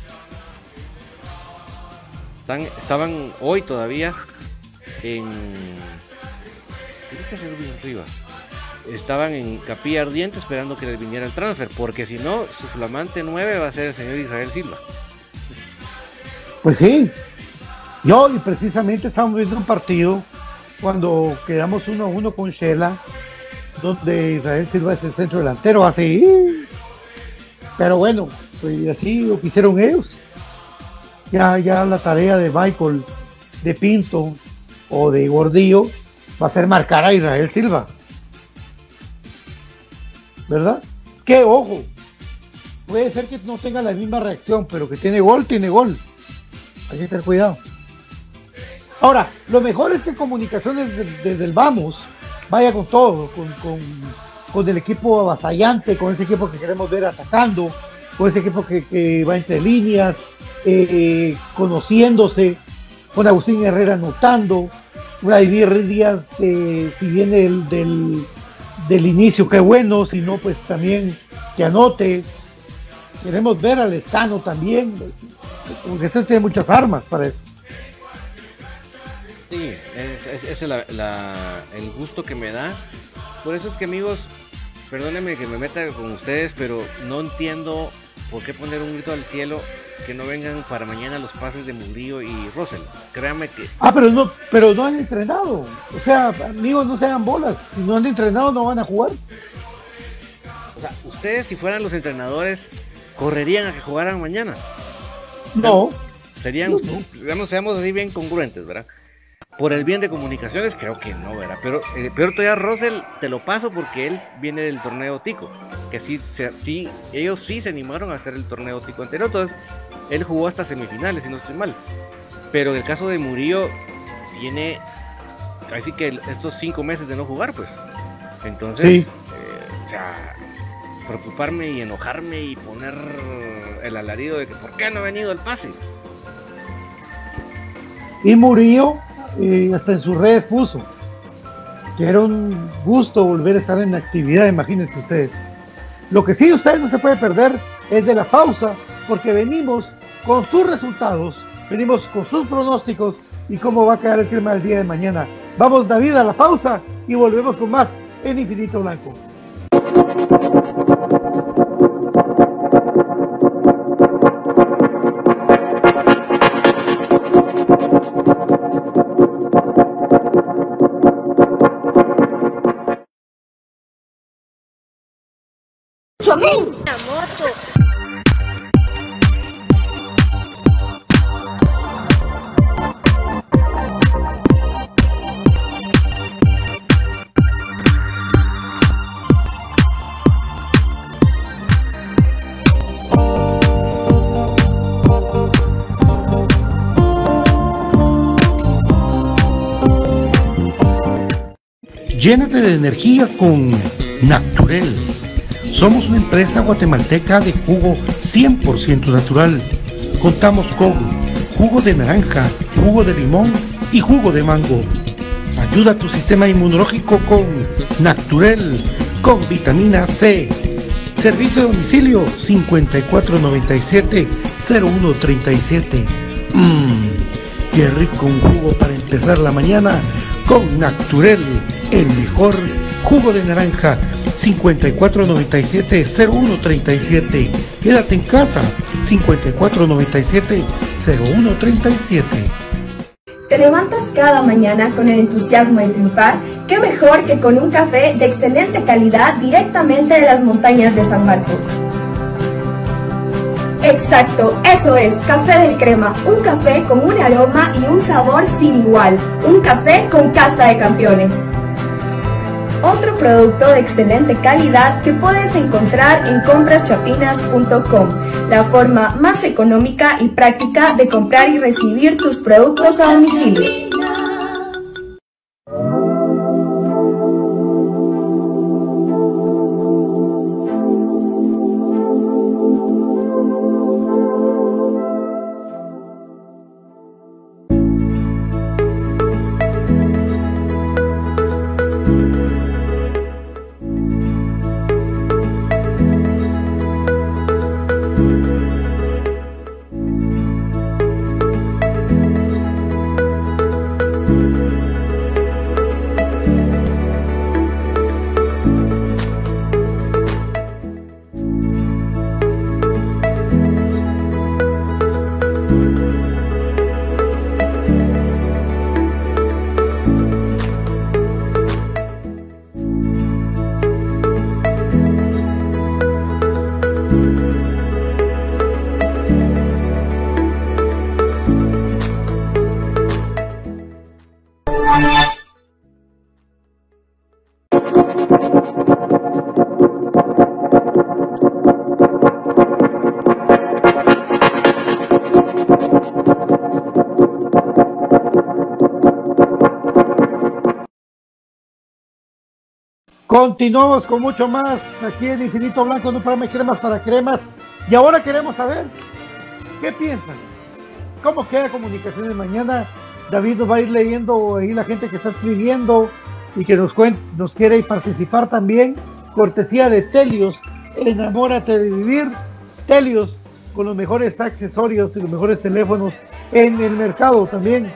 S4: estaban hoy todavía en. Estaban en Capilla Ardiente esperando que les viniera el transfer, porque si no, su flamante 9 va a ser el señor Israel Silva.
S1: Pues sí, yo y precisamente estamos viendo un partido cuando quedamos uno a uno con Shela, donde Israel Silva es el centro delantero, así. Pero bueno, pues así lo que hicieron ellos ya, ya la tarea de Michael, de Pinto o de Gordillo va a ser marcar a Israel Silva. ¿Verdad? Que ojo, puede ser que no tenga la misma reacción, pero que tiene gol, tiene gol. Hay que tener cuidado. Ahora, lo mejor es que comunicaciones desde, el vamos vaya con todo, con, con, el equipo avasallante, con ese equipo que queremos ver atacando, con ese equipo que, va entre líneas, eh, conociéndose, con Agustín Herrera anotando, Vladimir Díaz, eh, si viene del, del, inicio, qué bueno, si no, pues también que anote. Queremos ver al Escano también, porque este tiene muchas armas para eso.
S4: Sí, ese es, el gusto que me da. Por eso es que amigos, perdónenme que me meta con ustedes, pero no entiendo ¿por qué poner un grito al cielo que no vengan para mañana los pases de Mundillo y Russell? Créame que.
S1: Ah, pero no, pero no han entrenado. O sea, amigos, no se hagan bolas. Si no han entrenado, no van a jugar.
S4: O sea, ustedes, si fueran los entrenadores, correrían a que jugaran mañana.
S1: No.
S4: Serían, digamos, seamos así bien congruentes, ¿verdad? Por el bien de comunicaciones, creo que no, ¿verdad? Pero eh, peor todavía, Russell, te lo paso porque él viene del torneo Tico. Que sí, sí, ellos sí se animaron a hacer el torneo Tico anterior. Entonces, él jugó hasta semifinales, si no estoy mal. Pero en el caso de Murillo, viene así que estos cinco meses de no jugar, pues. Entonces,
S1: Sí.
S4: eh, o sea, preocuparme y enojarme y poner el alarido de que ¿por qué no ha venido el pase?
S1: Y Murillo, eh, hasta en sus redes puso que era un gusto volver a estar en actividad, imagínense ustedes. Lo que sí ustedes no se puede perder es de la pausa, porque venimos con sus resultados, venimos con sus pronósticos y cómo va a quedar el clima el día de mañana. Vamos David a la pausa y volvemos con más en Infinito Blanco.
S2: Llénate de energía con Naturel. Somos una empresa guatemalteca de jugo 100% natural. Contamos con jugo de naranja, jugo de limón y jugo de mango. Ayuda a tu sistema inmunológico con Naturel, con vitamina C. Servicio de domicilio 5497-0137. Mmm, qué rico un jugo para empezar la mañana con Naturel, el mejor jugo de naranja 5497-0137. Quédate en casa 5497-0137.
S3: ¿Te levantas cada mañana con el entusiasmo de triunfar? ¿Qué mejor que con un café de excelente calidad directamente de las montañas de San Marcos? Exacto, eso es, Café del Crema, un café con un aroma y un sabor sin igual, un café con casta de campeones. Otro producto de excelente calidad que puedes encontrar en compraschapinas.com, la forma más económica y práctica de comprar y recibir tus productos a domicilio.
S1: Continuamos con mucho más aquí en Infinito Blanco, en un programa de cremas para cremas. Y ahora queremos saber, ¿qué piensan? ¿Cómo queda comunicaciones mañana? David nos va a ir leyendo ahí la gente que está escribiendo y que nos, cuen- nos quiere participar también. Cortesía de Telios, enamórate de vivir. Telios, con los mejores accesorios y los mejores teléfonos en el mercado también.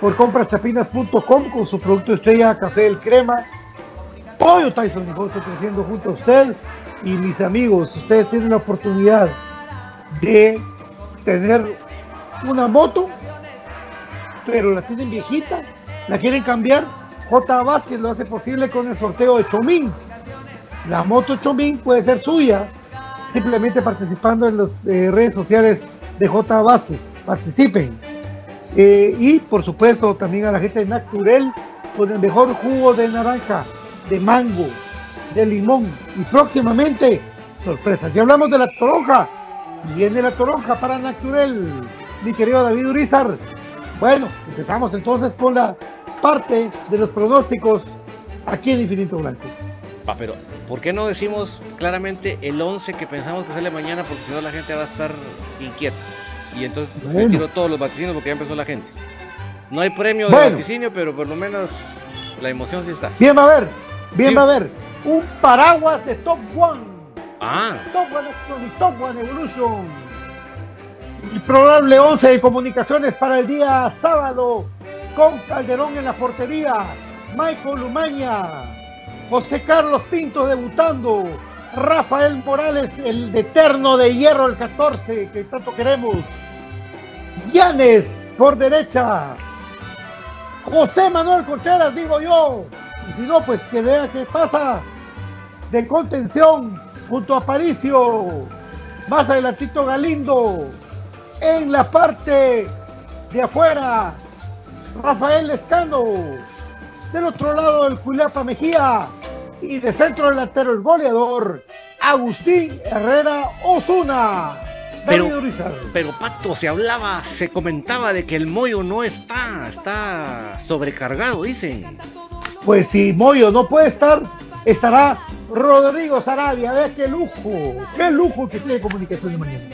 S1: Por compraschapinas.com con su producto estrella Café del Crema. Pollo Tyson Negocio creciendo junto a usted y mis amigos. Ustedes tienen la oportunidad de tener una moto, pero la tienen viejita, la quieren cambiar. J. Vázquez lo hace posible con el sorteo de Chomín. La moto Chomín puede ser suya, simplemente participando en las eh, redes sociales de J. Vázquez. Participen. Eh, y por supuesto también a la gente de Naturel con el mejor jugo de naranja, de mango, de limón y próximamente sorpresas. Ya hablamos de la toronja. Viene la toronja para Naturel, mi querido David Urizar. Bueno, empezamos entonces con la parte de los pronósticos aquí en Infinito Blanco.
S4: Ah, pero ¿por qué no decimos claramente el 11 que pensamos que sale mañana? Porque si no la gente va a estar inquieta. Y entonces me tiro todos los vaticinios porque ya empezó la gente. No hay premio de vaticinio, pero por lo menos la emoción sí está.
S1: Bien, va a ver, bien, va a ver. Un paraguas de Top One.
S4: Ah.
S1: Top One y Top One Evolution. El probable 11 de comunicaciones para el día sábado con Calderón en la portería, Michael Lumaña, José Carlos Pinto debutando, Rafael Morales, el eterno de hierro, el 14, que tanto queremos, Llanes por derecha, José Manuel Contreras, digo yo, y si no, pues que vea qué pasa de contención junto a Paricio, más adelantito Galindo, en la parte de afuera, Rafael Escano. Del otro lado, el Cuilapa Mejía. Y de centro delantero, el goleador, Agustín Herrera Osuna.
S4: Pero, pero Pato, se hablaba, se comentaba de que el Moyo no está, está sobrecargado, dicen.
S1: Pues si Moyo no puede estar, estará Rodrigo Sarabia. Vea qué lujo, qué lujo que tiene comunicación de mañana.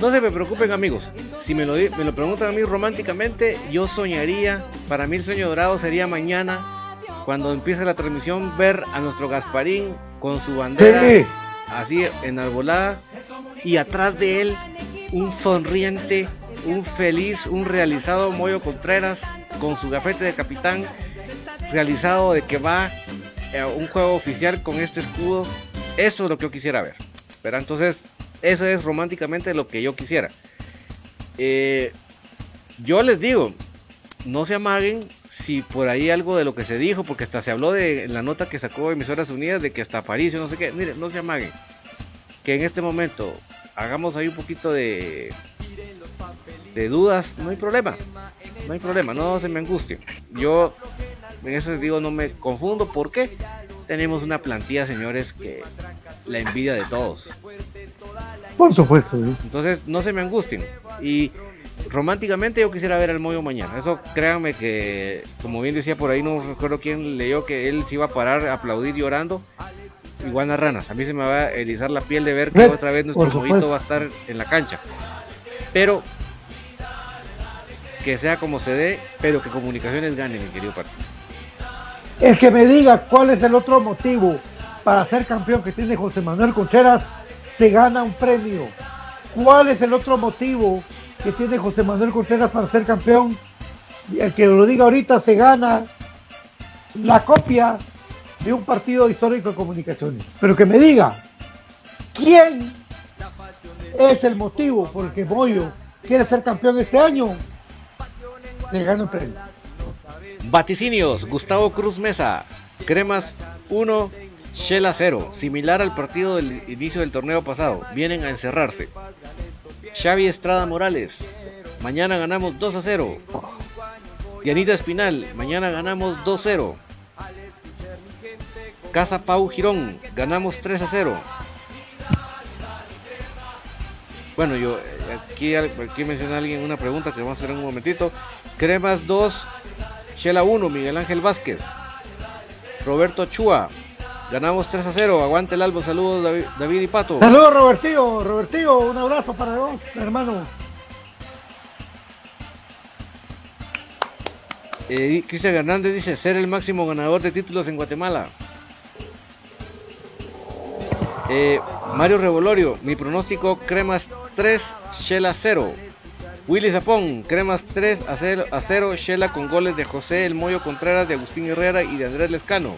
S4: No se me preocupen amigos, si me lo, me lo preguntan a mí románticamente, yo soñaría, para mí el sueño dorado sería mañana, cuando empiece la transmisión, ver a nuestro Gasparín con su bandera así enarbolada y atrás de él un sonriente, un feliz, un realizado Moyo Contreras con su gafete de capitán realizado de que va a un juego oficial con este escudo. Eso es lo que yo quisiera ver. Pero entonces eso es románticamente lo que yo quisiera. Eh, yo les digo, no se amaguen si por ahí algo de lo que se dijo, porque hasta se habló de la nota que sacó Emisoras Unidas de que hasta París, no sé qué. Miren, no se amaguen. Que en este momento hagamos ahí un poquito de, de dudas, no hay problema. No hay problema, no se me angustien. Yo en eso les digo, no me confundo. ¿Por qué? Tenemos una plantilla, señores, que la envidia de todos.
S1: Por supuesto.
S4: Entonces, no se me angustien. Y románticamente yo quisiera ver al Moyo mañana. Eso créanme que, como bien decía por ahí, no recuerdo quién leyó que él se iba a parar, a aplaudir llorando. Igual a ranas. A mí se me va a erizar la piel de ver que otra vez nuestro Moyito va a estar en la cancha. Pero que sea como se dé, pero que comunicaciones gane, mi querido partido.
S1: El que me diga cuál es el otro motivo para ser campeón que tiene José Manuel Contreras, se gana un premio. ¿Cuál es el otro motivo que tiene José Manuel Contreras para ser campeón? El que lo diga ahorita se gana la copia de un partido histórico de comunicaciones. Pero que me diga, ¿quién es el motivo por el que Moyo quiere ser campeón este año? Se gana un premio.
S4: Vaticinios, Gustavo Cruz Mesa, Cremas 1, Shela 0, similar al partido del inicio del torneo pasado, vienen a encerrarse. Xavi Estrada Morales, mañana ganamos 2 a 0. Dianita Espinal, mañana ganamos 2 a 0. Casa Pau Girón, ganamos 3 a 0. Bueno, yo aquí, aquí menciona alguien una pregunta que vamos a hacer en un momentito. Cremas 2, Chela 1, Miguel Ángel Vázquez. Roberto Chua, ganamos 3 a 0. Aguante el albo, saludos David, y Pato.
S1: Saludos Robertillo, Robertillo, un abrazo para vos, hermano.
S4: Eh, Cristian Hernández dice ser el máximo ganador de títulos en Guatemala. Eh, Mario Revolorio, mi pronóstico cremas 3, Shela 0. Willy Zapón, cremas 3 a 0, a 0 Shela con goles de José El Moyo Contreras, de Agustín Herrera y de Andrés Lescano.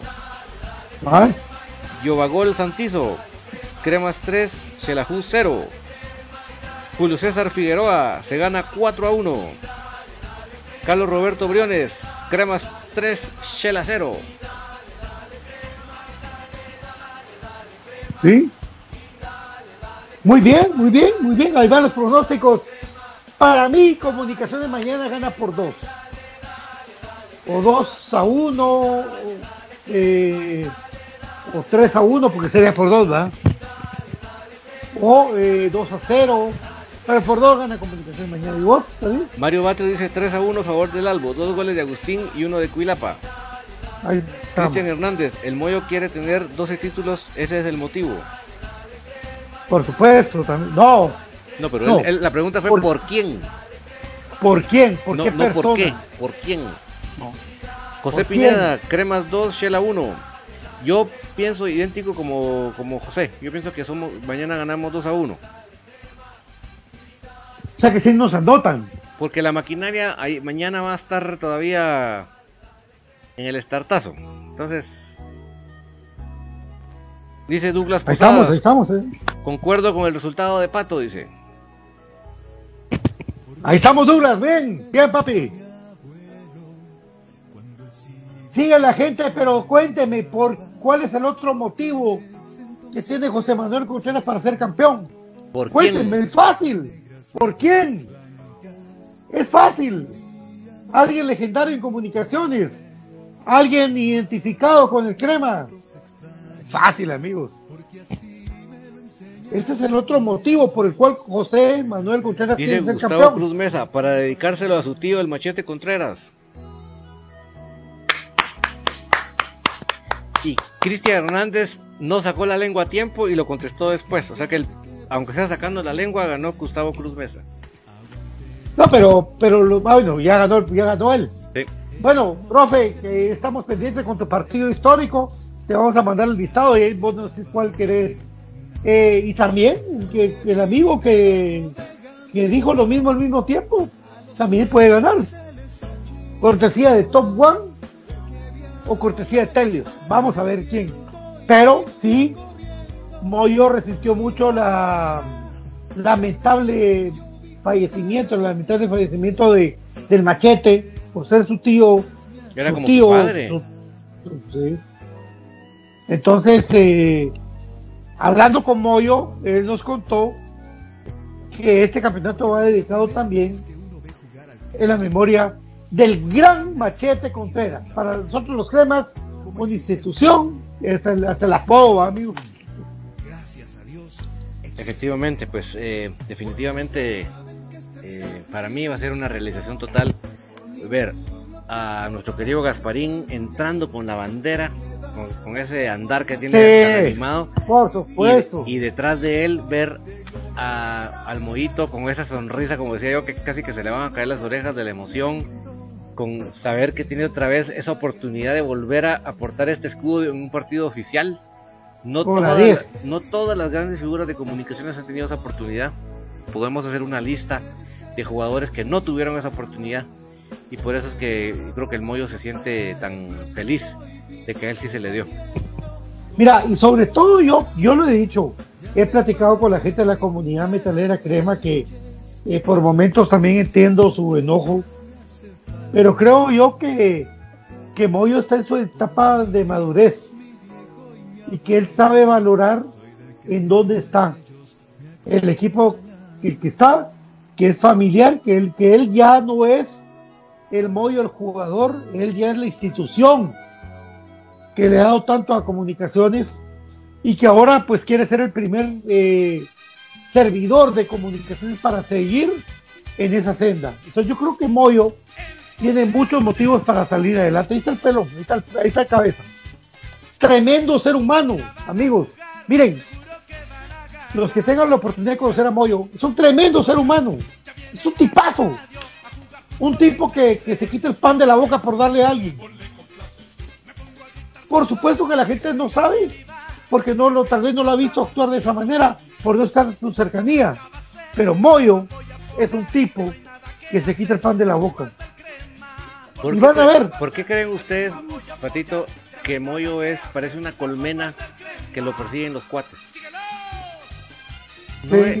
S4: Yobagol Santizo, cremas 3, Shelahu 0. Julio César Figueroa se gana 4 a 1. Carlos Roberto Briones, Cremas 3, Shell 0.
S1: Sí. Muy bien, muy bien, muy bien. Ahí van los pronósticos. Para mí, Comunicaciones mañana gana por 2. O 2 a 1. O, eh, o 3 a 1, porque sería por 2, ¿verdad? O eh, 2 a 0. Pero por 2 gana Comunicaciones mañana. ¿Y vos? ¿Está bien?
S4: Mario Batres dice 3 a 1 a favor del Albo. Dos goles de Agustín y uno de Cuilapa. Cristian Hernández, el Moyo quiere tener 12 títulos, ese es el motivo.
S1: Por supuesto, también. No,
S4: No, pero
S1: No.
S4: él- él- la pregunta fue
S1: Por-
S4: ¿por, quién?
S1: ¿por quién? ¿Por
S4: no,
S1: qué
S4: no
S1: persona?
S4: por qué, ¿por quién?
S1: No.
S4: José
S1: ¿Por
S4: Pineda, Cremas 2, Shela 1. Yo pienso idéntico como, como José. Yo pienso que somos mañana ganamos 2 a 1.
S1: O sea que sí nos anotan.
S4: Porque la maquinaria ahí, mañana va a estar todavía en el estartazo. Entonces, dice Douglas
S1: Ahí estamos, ahí estamos. ¿eh?
S4: concuerdo con el resultado de Pato, dice.
S1: Ahí estamos, Douglas. Bien, bien, papi. Sigue la gente, pero cuénteme, ¿por cuál es el otro motivo que tiene José Manuel Contreras para ser campeón?
S4: ¿Por
S1: Cuéntenme,
S4: quién?
S1: es fácil. ¿Por quién? Es fácil. Alguien legendario en comunicaciones. Alguien identificado con el crema. Fácil, amigos. Ese es el otro motivo por el cual José Manuel Contreras
S4: Dice
S1: quiere ser
S4: Gustavo
S1: campeón.
S4: Cruz Mesa, para dedicárselo a su tío el machete Contreras. Y Cristian Hernández no sacó la lengua a tiempo y lo contestó después. O sea que, el- aunque sea sacando la lengua, ganó Gustavo Cruz Mesa.
S1: No, pero, pero lo- bueno, ya ganó, ya ganó él.
S4: Sí.
S1: Bueno, profe, estamos pendientes con tu partido histórico. Te vamos a mandar el listado y vos nos decís cuál querés. Eh, y también que, que el amigo que, que dijo lo mismo al mismo tiempo también puede ganar. Cortesía de Top One o cortesía de Telios. Vamos a ver quién. Pero sí, Moyo resintió mucho la lamentable fallecimiento, el lamentable fallecimiento de, del machete por ser su tío.
S4: Era
S1: su
S4: como
S1: tío,
S4: su padre.
S1: su- su- sí. Entonces, eh, hablando con Moyo, él nos contó que este campeonato va dedicado también en la memoria del gran Machete Contreras. Para nosotros los cremas, una institución, hasta hasta el apodo, amigo.
S4: Efectivamente, pues eh, definitivamente eh, para mí va a ser una realización total ver a nuestro querido Gasparín entrando con la bandera, con, con ese andar que tiene
S1: Sí.
S4: tan animado.
S1: Por supuesto.
S4: y detrás de él ver a, al Moito con esa sonrisa, como decía yo, que casi que se le van a caer las orejas de la emoción, con saber que tiene otra vez esa oportunidad de volver a aportar este escudo en un partido oficial. No
S1: 10.
S4: no todas las grandes figuras de comunicaciones han tenido esa oportunidad. Podemos hacer una lista de jugadores que no tuvieron esa oportunidad. Y por eso es que creo que el Moyo se siente tan feliz de que a él sí se le dio.
S1: Mira, y sobre todo yo, yo lo he dicho, he platicado con la gente de la comunidad metalera crema que eh, por momentos también entiendo su enojo, pero creo yo que, que Moyo está en su etapa de madurez y que él sabe valorar en dónde está el equipo el que está, que es familiar, que él, que él ya no es el Moyo el jugador, él ya es la institución que le ha dado tanto a comunicaciones y que ahora pues quiere ser el primer eh, servidor de comunicaciones para seguir en esa senda. Entonces yo creo que Moyo tiene muchos motivos para salir adelante. Ahí está el pelo, ahí está, está la cabeza. Tremendo ser humano, amigos. Miren, los que tengan la oportunidad de conocer a Moyo, es un tremendo ser humano. Es un tipazo. Un tipo que, que se quita el pan de la boca por darle a alguien. Por supuesto que la gente no sabe, porque no lo, tal vez no lo ha visto actuar de esa manera, por no estar en su cercanía. Pero Moyo es un tipo que se quita el pan de la boca.
S4: ¿Por
S1: Y van a ver.
S4: ¿Por qué creen ustedes, Patito, que Moyo es, parece una colmena que lo persiguen los cuates?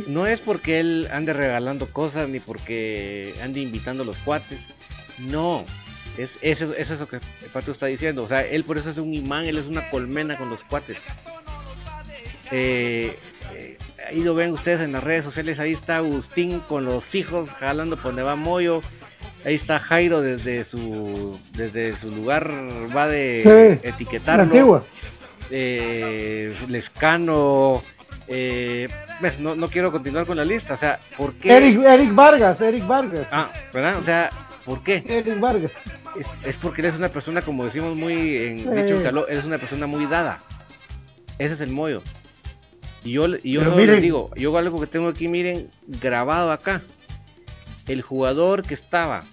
S4: No, es, porque él ande regalando cosas ni porque ande invitando a los cuates. No, es, eso, es eso que Pato está diciendo. O sea, él por eso es un imán, él es una colmena con los cuates. Eh, eh, ahí lo ven ustedes en las redes sociales. Ahí está Agustín con los hijos jalando por donde va Moyo. Ahí está Jairo desde su desde su lugar va de etiquetarlo. Eh, Lescano, eh, no, no, quiero continuar con la lista, o sea, ¿por qué?
S1: Eric, Vargas, Eric Vargas.
S4: Ah, ¿verdad? O sea, ¿por qué?
S1: Eric Vargas.
S4: Es, porque él es una persona, como decimos muy en dicho calor, él es una persona muy dada. Ese es el mollo. Y yo, y yo les digo, yo algo que tengo aquí, miren, grabado acá. El jugador que estaba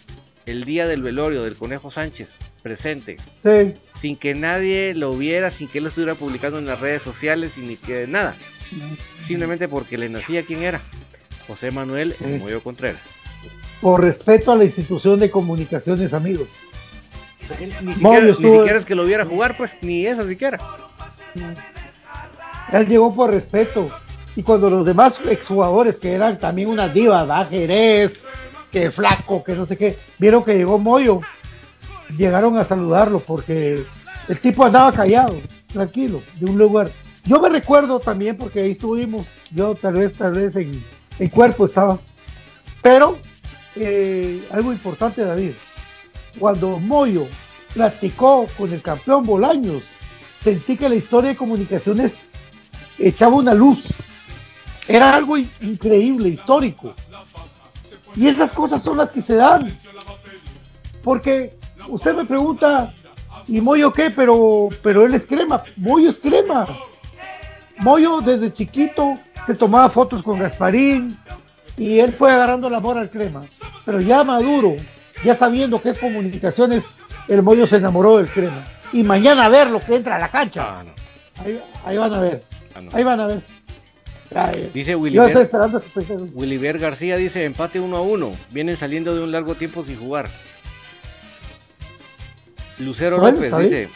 S4: el día del velorio del Conejo Sánchez presente.
S1: Sí.
S4: Sin que nadie lo viera, sin que él lo estuviera publicando en las redes sociales, ni que nada simplemente porque le nacía quién era. José Manuel sí. Contreras.
S1: Por respeto a la institución de comunicaciones, amigos.
S4: Ni siquiera, es que lo viera jugar, pues ni eso siquiera.
S1: Él llegó por respeto. Y cuando los demás exjugadores, que eran también una diva, ¿verdad? Jerez, que flaco, que no sé qué, vieron que llegó Moyo, llegaron a saludarlo porque el tipo andaba callado, tranquilo, de un lugar. Yo me recuerdo también, porque ahí estuvimos, yo tal vez, tal vez en, cuerpo estaba, pero eh, algo importante, David, cuando Moyo platicó con el campeón Bolaños, sentí que la historia de comunicaciones echaba una luz. Era algo increíble, histórico. Y esas cosas son las que se dan. Porque usted me pregunta, ¿y Moyo qué? Pero, pero él es crema. Moyo es crema. Moyo desde chiquito se tomaba fotos con Gasparín y él fue agarrando el amor al crema. Pero ya maduro, ya sabiendo que es comunicaciones, el Moyo se enamoró del crema. Y mañana a ver lo que entra a la cancha. Ah, ahí, van a ver. Ah, ahí van a ver.
S4: dice Willy Willy García dice empate uno a uno. Vienen saliendo de un largo tiempo sin jugar. Lucero López dice: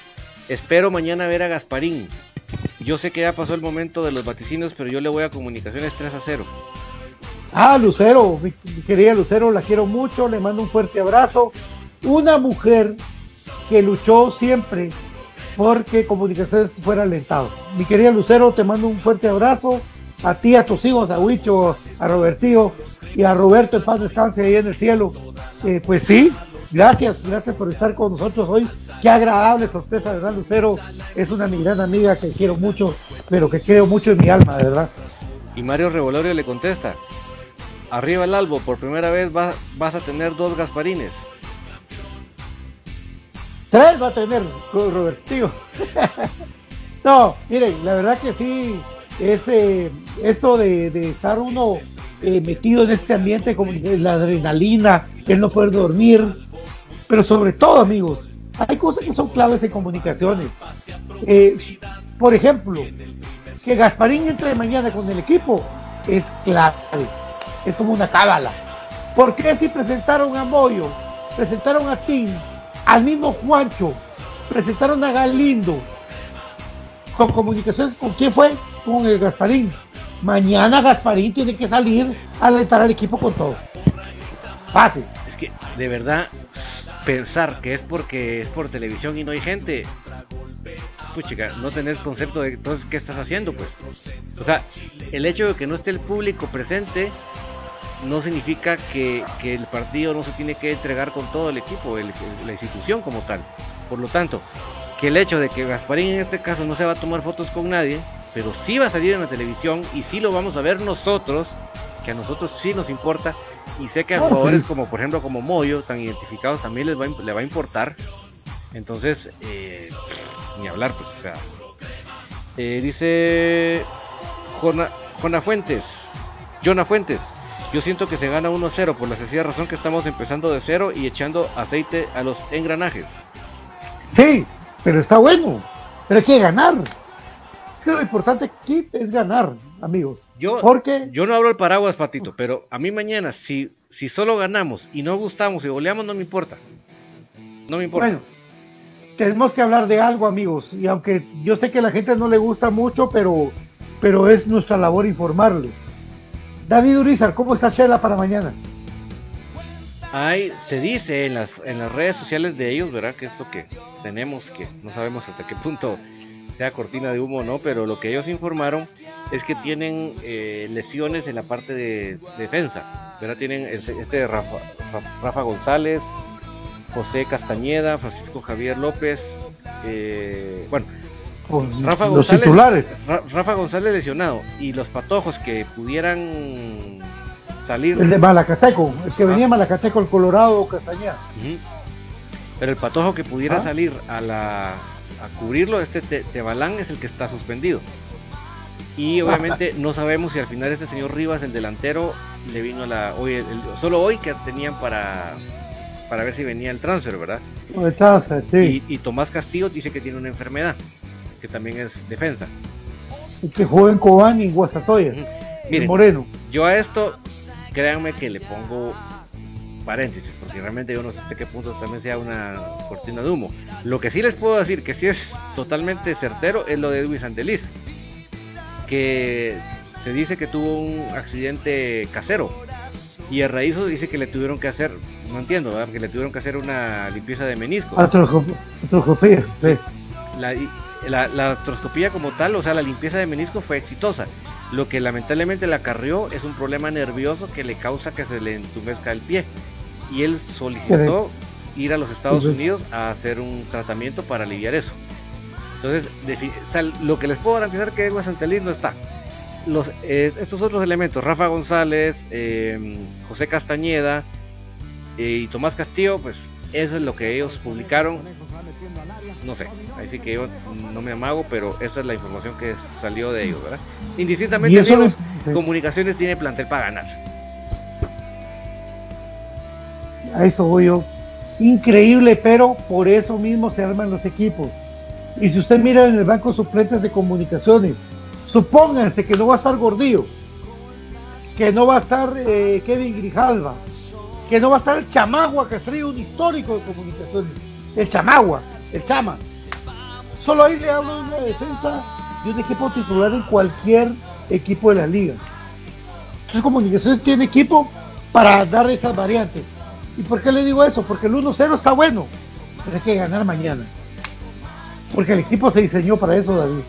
S4: Espero mañana ver a Gasparín. Yo sé que ya pasó el momento de los vaticinios, pero yo le voy a comunicaciones 3 a 0.
S1: Ah, Lucero, mi, querida Lucero, la quiero mucho, le mando un fuerte abrazo. Una mujer que luchó siempre porque comunicaciones fuera alentado. Mi querida Lucero, te mando un fuerte abrazo. A ti, a tus hijos, a Huicho, a Robertío y a Roberto en paz descanse ahí en el cielo. Eh, pues sí, Gracias, gracias por estar con nosotros hoy. Qué agradable sorpresa, ¿verdad, Lucero? Es una mi gran amiga que quiero mucho, pero que creo mucho en mi alma, verdad.
S4: Y Mario Revolorio le contesta: Arriba el albo, por primera vez vas a tener dos Gasparines.
S1: Tres va a tener, Roberto. no, miren, la verdad que sí, es eh, esto de, estar uno eh, metido en este ambiente, como la adrenalina, el no poder dormir, pero sobre todo, amigos, hay cosas que son claves en comunicaciones. Eh, por ejemplo, que Gasparín entre mañana con el equipo es clave. Es como una cábala. ¿Por qué si presentaron a Moyo, presentaron a Tim, al mismo Juancho, presentaron a Galindo? Con comunicaciones, ¿con quién fue? Con el Gasparín. Mañana Gasparín tiene que salir a alentar al equipo con todo. Fácil.
S4: Es que, de verdad, pensar que es porque es por televisión y no hay gente, puchica, no tenés concepto de entonces qué estás haciendo, pues. O sea, el hecho de que no esté el público presente no significa que, el partido no se tiene que entregar con todo el equipo, la institución como tal. Por lo tanto, que el hecho de que Gasparín en este caso no se va a tomar fotos con nadie, pero sí va a salir en la televisión y sí lo vamos a ver nosotros, que a nosotros sí nos importa, y sé que a jugadores como, por ejemplo, como Moyo, tan identificados, también les va, le va a importar. Entonces, eh, ni hablar, pues, o sea. Eh, dice Jona, Fuentes, Jona Fuentes, yo siento que se gana 1-0 por la sencilla razón que estamos empezando de cero y echando aceite a los engranajes.
S1: Sí, pero está bueno, pero hay que ganar. Es que lo importante aquí es ganar amigos.
S4: Yo, porque... yo no hablo el paraguas, Patito, pero a mí mañana, si, si solo ganamos y no gustamos y goleamos, no me importa. No me importa. Bueno,
S1: tenemos que hablar de algo, amigos. Y aunque yo sé que a la gente no le gusta mucho, pero, pero es nuestra labor informarles. David Urizar, ¿cómo está Shela para mañana?
S4: Hay, se dice en las, en las redes sociales de ellos, ¿verdad? Que es lo que tenemos, que no sabemos hasta qué punto sea cortina de humo o no, pero lo que ellos informaron es que tienen eh, lesiones en la parte de, defensa, ¿verdad? Tienen este, este Rafa, Rafa, González, José Castañeda, Francisco Javier López, eh, bueno,
S1: Rafa los González, titulares.
S4: Rafa González lesionado y los patojos que pudieran salir.
S1: El de Malacateco, el que venía Malacateco, el Colorado Castañeda.
S4: Pero el patojo que pudiera ah. salir a la a cubrirlo, este Tebalán es el que está suspendido. Y obviamente no sabemos si al final este señor Rivas, el delantero, le vino a la. Hoy, solo hoy que tenían para, para ver si venía el transfer, ¿verdad?
S1: El transfer, sí.
S4: Y, Tomás Castillo dice que tiene una enfermedad, que también es defensa.
S1: Y que juega en Cobán y Guastatoya. Moreno.
S4: Yo a esto, créanme que le pongo paréntesis, porque realmente yo no sé hasta qué punto también sea una cortina de humo. Lo que sí les puedo decir que sí es totalmente certero es lo de Edwin Santeliz, que se dice que tuvo un accidente casero y el raíz dice que le tuvieron que hacer, no entiendo, ¿verdad? que le tuvieron que hacer una limpieza de menisco.
S1: Atroscopía,
S4: La, la, la atroscopía como tal, o sea, la limpieza de menisco fue exitosa. Lo que lamentablemente le acarrió es un problema nervioso que le causa que se le entumezca el pie y él solicitó ir a los Estados Unidos a hacer un tratamiento para aliviar eso. Entonces, lo que les puedo garantizar que Edwin Santelín no está. Los, eh, estos otros elementos, Rafa González, em, José Castañeda eh, y Tomás Castillo, pues eso es lo que ellos publicaron. No sé, ahí sí que yo no me amago, pero esa es la información que salió de ellos, ¿verdad? Indistintamente, Comunicaciones tiene plantel para ganar
S1: a eso voy yo. Increíble, pero por eso mismo se arman los equipos. Y si usted mira en el banco suplentes de comunicaciones, supónganse que no va a estar Gordillo, que no va a estar eh, Kevin Grijalva, que no va a estar el Chamagua, que es un histórico de comunicaciones. El Chamagua, el Chama. Solo ahí le hablo de una defensa de un equipo titular en cualquier equipo de la liga. Entonces comunicaciones tiene equipo para dar esas variantes. ¿Y por qué le digo eso? Porque el 1-0 está bueno, pero hay que ganar mañana. Porque el equipo se diseñó para eso, David.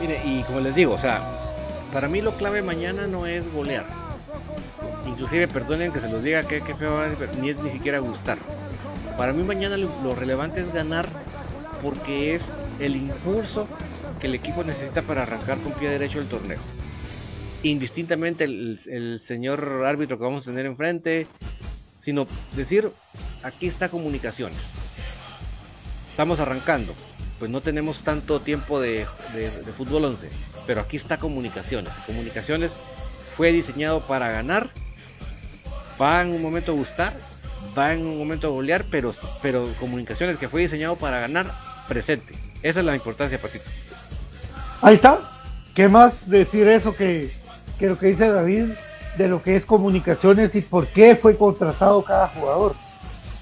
S4: Mire, y como les digo, o sea, para mí lo clave mañana no es golear. Inclusive, perdonen que se los diga que, feo ni es ni siquiera gustar. Para mí mañana lo, relevante es ganar porque es el impulso que el equipo necesita para arrancar con pie derecho el torneo. Indistintamente el, señor árbitro que vamos a tener enfrente, sino decir, aquí está comunicaciones. Estamos arrancando, pues no tenemos tanto tiempo de, fútbol 11, pero aquí está comunicaciones. Comunicaciones fue diseñado para ganar, va en un momento a gustar, va en un momento a golear, pero, pero comunicaciones que fue diseñado para ganar, presente. Esa es la importancia, Patito.
S1: Ahí está. ¿Qué más decir eso que, que lo que dice David? de lo que es comunicaciones y por qué fue contratado cada jugador.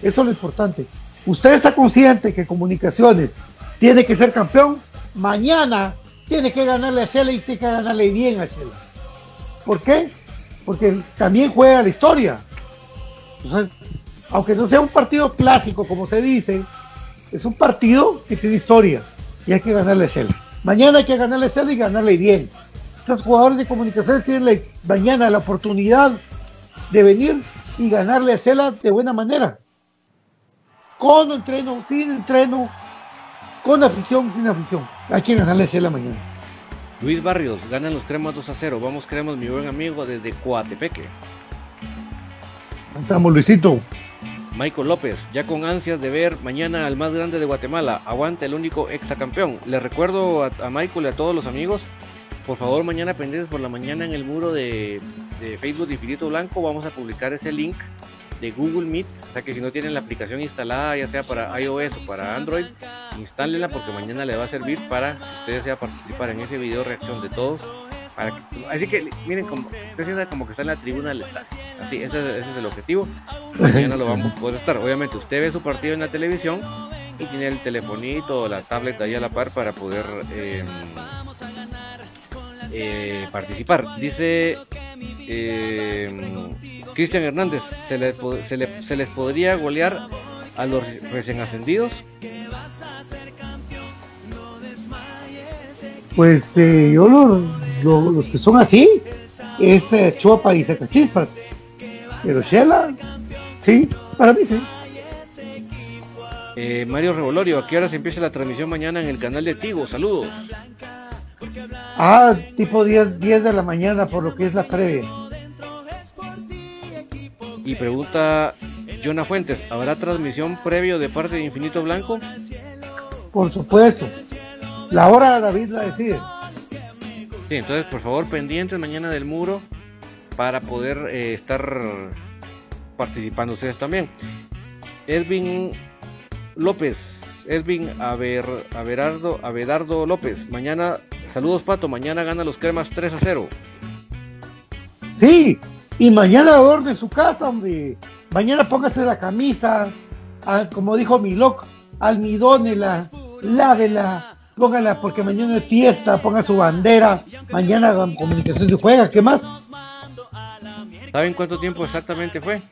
S1: Eso es lo importante. Usted está consciente que comunicaciones tiene que ser campeón. Mañana tiene que ganarle a Shela y tiene que ganarle bien a Shela. ¿Por qué? Porque también juega la historia. Entonces, aunque no sea un partido clásico, como se dice, es un partido que tiene historia y hay que ganarle a Shela. Mañana hay que ganarle a Shela y ganarle bien. Los jugadores de comunicaciones tienen mañana la oportunidad de venir y ganarle a Cela de buena manera. Con entreno, sin entreno, con afición, sin afición. Hay que ganarle a Cela mañana.
S4: Luis Barrios, ganan los cremas 2 a 0. Vamos, creemos, mi buen amigo desde Coatepeque.
S1: Estamos, Luisito.
S4: Michael López, ya con ansias de ver mañana al más grande de Guatemala. Aguanta el único exacampeón. Le recuerdo a, a Michael y a todos los amigos por favor, mañana pendientes por la mañana en el muro de, Facebook de Infinito Blanco vamos a publicar ese link de Google Meet. O sea que si no tienen la aplicación instalada, ya sea para iOS o para Android, instálenla porque mañana le va a servir para, si ustedes desean participar en ese video reacción de todos. Para así que miren, como, usted como que está en la tribuna del Así, ese, es el objetivo. Mañana lo vamos a poder estar. Obviamente, usted ve su partido en la televisión y tiene el telefonito o la tablet ahí a la par para poder. Eh, eh, participar. Dice eh, Cristian Hernández, ¿se, le, se, se les podría golear a los recién ascendidos?
S1: Pues eh, yo los que son así es eh, Chuapa y Chispas. Pero Shela, sí, para mí sí.
S4: Eh, Mario Revolorio, ¿a qué hora se empieza la transmisión mañana en el canal de Tigo? Saludos.
S1: Ah, tipo 10, 10 de la mañana por lo que es la previa.
S4: Y pregunta Jonah Fuentes, ¿habrá transmisión previo de parte de Infinito Blanco?
S1: Por supuesto. La hora David la decide.
S4: Sí, entonces por favor pendientes mañana del muro para poder eh, estar participando ustedes también. Edwin López, Edwin Aver, Averardo, Avedardo López, mañana, saludos Pato, mañana gana los cremas 3 a 0.
S1: Sí, y mañana orden su casa, hombre. Mañana póngase la camisa, como dijo Milok, almidónela, lávela, póngala porque mañana es fiesta, ponga su bandera, mañana comunicación se juega, ¿qué más?
S4: ¿Saben cuánto tiempo exactamente fue?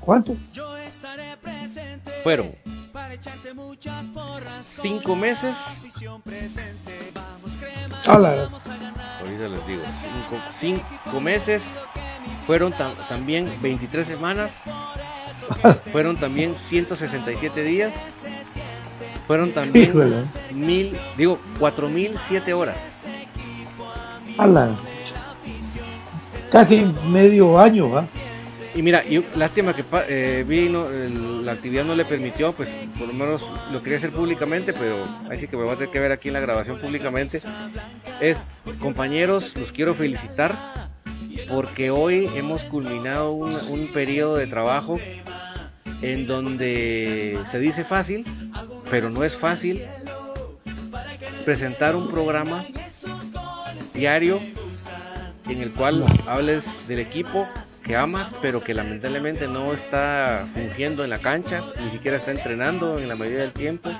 S1: ¿Cuánto?
S4: Fueron cinco meses.
S1: Hola.
S4: Ahorita les digo, cinco, meses. Fueron también 23 semanas. fueron también 167 días. Fueron también mil, digo, 4007 horas.
S1: Hola casi medio año, ¿va?
S4: Y mira, y lástima que eh, vino, la actividad no le permitió, pues por lo menos lo quería hacer públicamente, pero ahí sí que me voy a tener que ver aquí en la grabación públicamente. Es, compañeros, los quiero felicitar porque hoy hemos culminado un, un periodo de trabajo en donde se dice fácil, pero no es fácil presentar un programa diario en el cual hables del equipo que amas, pero que lamentablemente no está fungiendo en la cancha, ni siquiera está entrenando en la mayoría del tiempo.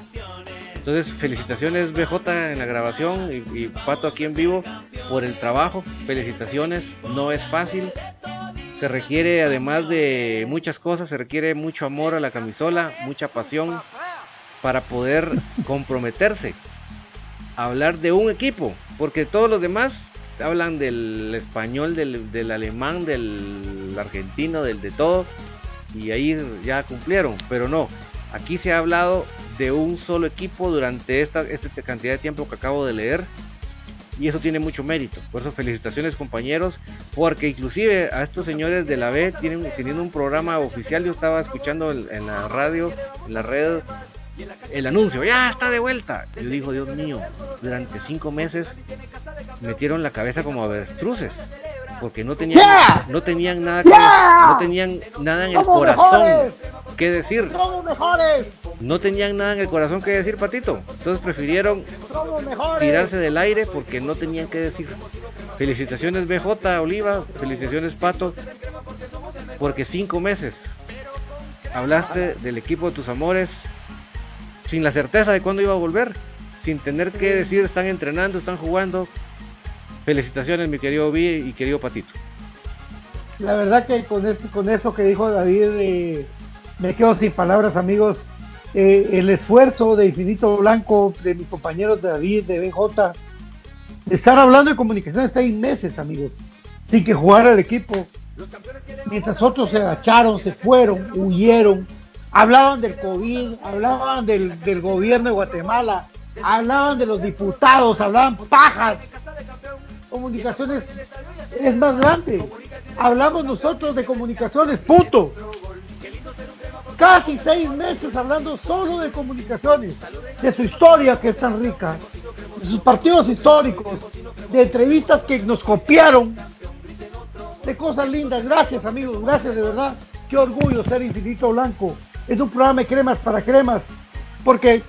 S4: Entonces, felicitaciones BJ en la grabación y, Pato aquí en vivo por el trabajo. Felicitaciones, no es fácil. Se requiere, además de muchas cosas, se requiere mucho amor a la camisola, mucha pasión para poder comprometerse hablar de un equipo, porque todos los demás hablan del español, del, alemán, del argentino, del de todo, y ahí ya cumplieron, pero no, aquí se ha hablado de un solo equipo durante esta, esta cantidad de tiempo que acabo de leer, y eso tiene mucho mérito. Por eso felicitaciones compañeros, porque inclusive a estos señores de la B tienen teniendo un programa oficial, yo estaba escuchando en la radio, en la red, el anuncio, ya está de vuelta. Yo digo, Dios mío, durante cinco meses metieron la cabeza como avestruces. Porque no tenían, no tenían nada no tenían nada en el corazón que decir. No tenían nada en el corazón que decir, Patito. Entonces prefirieron tirarse del aire porque no tenían que decir. Felicitaciones BJ Oliva, felicitaciones Pato, porque cinco meses hablaste del equipo de tus amores, sin la certeza de cuándo iba a volver, sin tener que decir están entrenando, están jugando. Felicitaciones mi querido Vi y querido Patito.
S1: La verdad que con, con eso que dijo David, eh, me quedo sin palabras amigos. Eh, el esfuerzo de Infinito Blanco, de mis compañeros de David, de BJ, de estar hablando de comunicaciones seis meses, amigos, sin que jugara el equipo. Mientras otros se agacharon, se fueron, huyeron, hablaban del COVID, hablaban del, del gobierno de Guatemala, hablaban de los diputados, hablaban pajas. Comunicaciones es más grande. Hablamos nosotros de comunicaciones, punto. Casi seis meses hablando solo de comunicaciones, de su historia que es tan rica, de sus partidos históricos, de entrevistas que nos copiaron, de cosas lindas. Gracias amigos, gracias de verdad. Qué orgullo ser Infinito Blanco es un programa de cremas para cremas, porque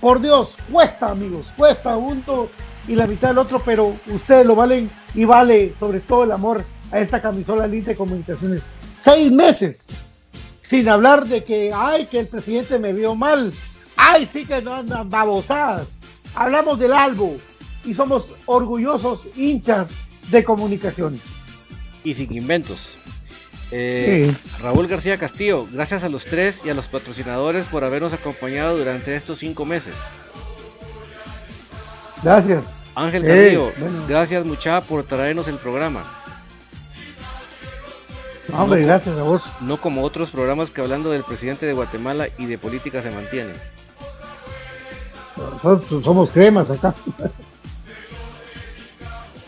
S1: por Dios, cuesta amigos, cuesta uno y la mitad del otro, pero ustedes lo valen y vale sobre todo el amor a esta camisola linda de comunicaciones. Seis meses, sin hablar de que, ay, que el presidente me vio mal, ay, sí que no andan babosadas. Hablamos del algo y somos orgullosos hinchas de comunicaciones.
S4: y sin inventos. Eh, Raúl García Castillo, gracias a los tres y a los patrocinadores por habernos acompañado durante estos cinco meses.
S1: Gracias.
S4: Ángel Castillo, gracias mucha por traernos el programa.
S1: hombre, gracias a vos.
S4: No como otros programas que hablando del presidente de Guatemala y de política se mantienen.
S1: Nosotros somos cremas acá.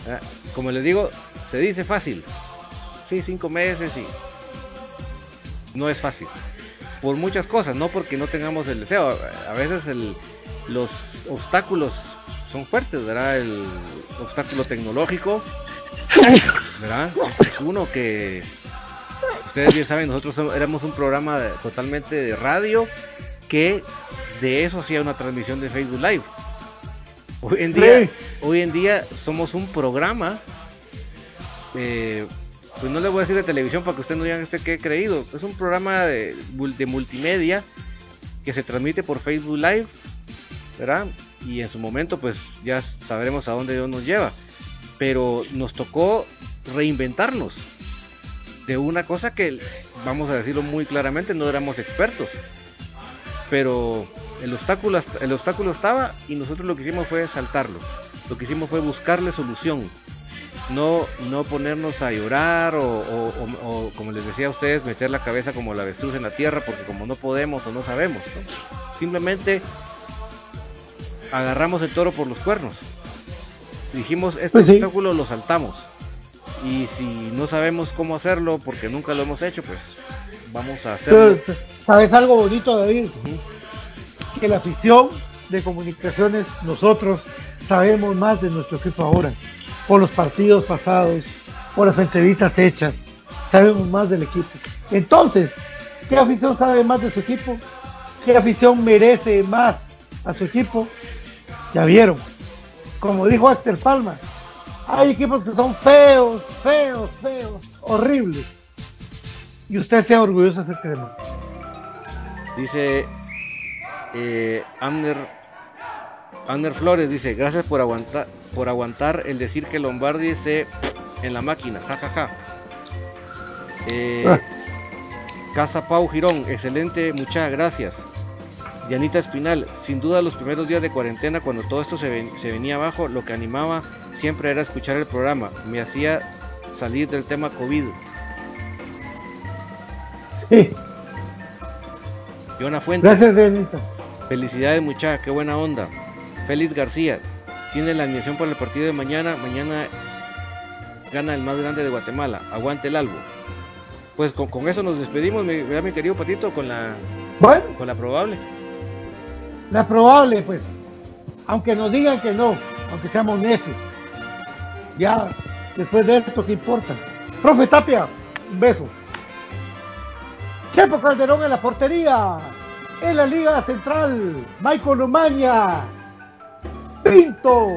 S4: Ah, como les digo, se dice fácil. Sí, cinco meses y no es fácil. Por muchas cosas, no porque no tengamos el deseo. A veces los obstáculos son fuertes, ¿verdad? El obstáculo tecnológico, ¿verdad? Uno que ustedes bien saben, nosotros éramos un programa totalmente de radio que de eso hacía una transmisión de Facebook Live. Hoy en día, hoy en día somos un programa, eh, pues no le voy a decir de televisión para que usted no digan este que he creído. Es un programa de, de multimedia que se transmite por Facebook Live, ¿verdad? Y en su momento, pues ya sabremos a dónde Dios nos lleva. Pero nos tocó reinventarnos de una cosa que, vamos a decirlo muy claramente, no éramos expertos. Pero el obstáculo, el obstáculo estaba y nosotros lo que hicimos fue saltarlo. Lo que hicimos fue buscarle solución. No, no ponernos a llorar o, como les decía a ustedes, meter la cabeza como la avestruz en la tierra porque como no podemos o no sabemos. Simplemente agarramos el toro por los cuernos. Dijimos, este pues obstáculo lo saltamos. Y si no sabemos cómo hacerlo porque nunca lo hemos hecho, pues vamos a hacerlo.
S1: ¿Sabes algo bonito, David? que la afición de comunicaciones, nosotros sabemos más de nuestro equipo ahora, por los partidos pasados, por las entrevistas hechas, sabemos más del equipo. Entonces, ¿qué afición sabe más de su equipo? ¿Qué afición merece más a su equipo? Ya vieron, como dijo Axel Palma, hay equipos que son feos, feos, feos, horribles. Y usted sea orgulloso de ser crema.
S4: Dice eh, Flores dice, gracias por aguantar, por aguantar el decir que Lombardi esté en la máquina, jajaja. Eh, ah. Casa Pau Girón, excelente, muchas gracias. Dianita Espinal, sin duda los primeros días de cuarentena cuando todo esto se, se venía abajo, lo que animaba siempre era escuchar el programa, me hacía salir del tema COVID.
S1: Sí.
S4: Yona Fuentes.
S1: Gracias, Dianita.
S4: Felicidades muchachos, qué buena onda. Félix García tiene la animación para el partido de mañana. Mañana gana el más grande de Guatemala. Aguante el albo. Pues con, eso nos despedimos, mi, mi querido Patito, con la, con la probable.
S1: La probable, pues, aunque nos digan que no, aunque seamos necios. Ya, después de esto, ¿qué importa? Profe Tapia, un beso. Chepo Calderón en la portería en la Liga Central, Michael Umaña, Pinto,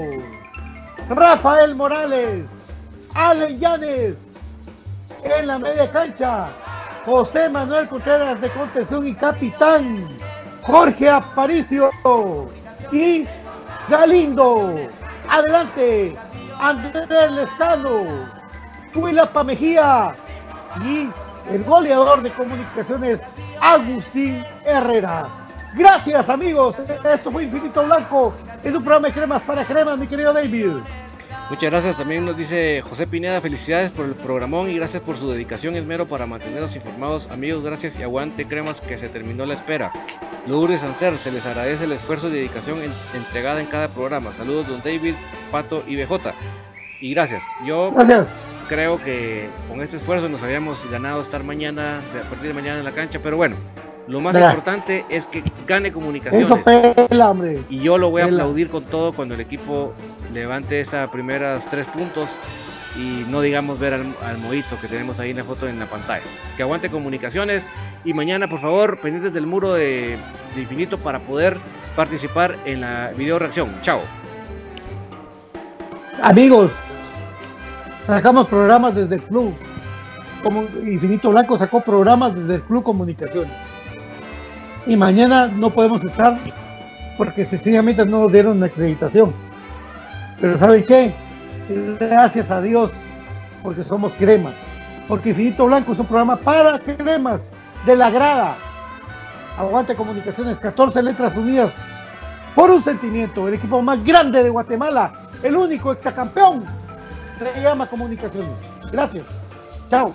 S1: Rafael Morales, Allen Llanes, en la media cancha, José Manuel Contreras de contención y capitán, Jorge Aparicio y Galindo. Adelante, Andrés Lescano, Huilapa Mejía y el goleador de comunicaciones Agustín Herrera. Gracias amigos, esto fue Infinito Blanco, es un programa de cremas para cremas, mi querido David.
S4: Muchas gracias, también nos dice José Pineda, felicidades por el programón y gracias por su dedicación esmero para mantenernos informados. Amigos, gracias y aguante cremas que se terminó la espera. Lourdes Sancer, se les agradece el esfuerzo y dedicación entregada en cada programa. Saludos don David, Pato y BJ. Y gracias. Yo
S1: gracias
S4: creo que con este esfuerzo nos habíamos ganado estar mañana, a partir de mañana en la cancha, pero bueno, lo más importante es que gane comunicaciones.
S1: Eso pela, hombre.
S4: Y yo lo voy a aplaudir con todo cuando el equipo levante esas primeras tres puntos y no digamos ver al, al moito que tenemos ahí en la foto en la pantalla. Que aguante comunicaciones y mañana por favor pendientes del muro de, de infinito para poder participar en la video reacción. Chao.
S1: Amigos, sacamos programas desde el club. Como Infinito Blanco sacó programas desde el club Comunicaciones. Y mañana no podemos estar porque sencillamente no nos dieron acreditación. Pero ¿saben qué? Gracias a Dios porque somos cremas. Porque Infinito Blanco es un programa para cremas de la grada. Aguante Comunicaciones, 14 letras unidas por un sentimiento. El equipo más grande de Guatemala, el único exacampeón, se llama Comunicaciones. Gracias. Chao.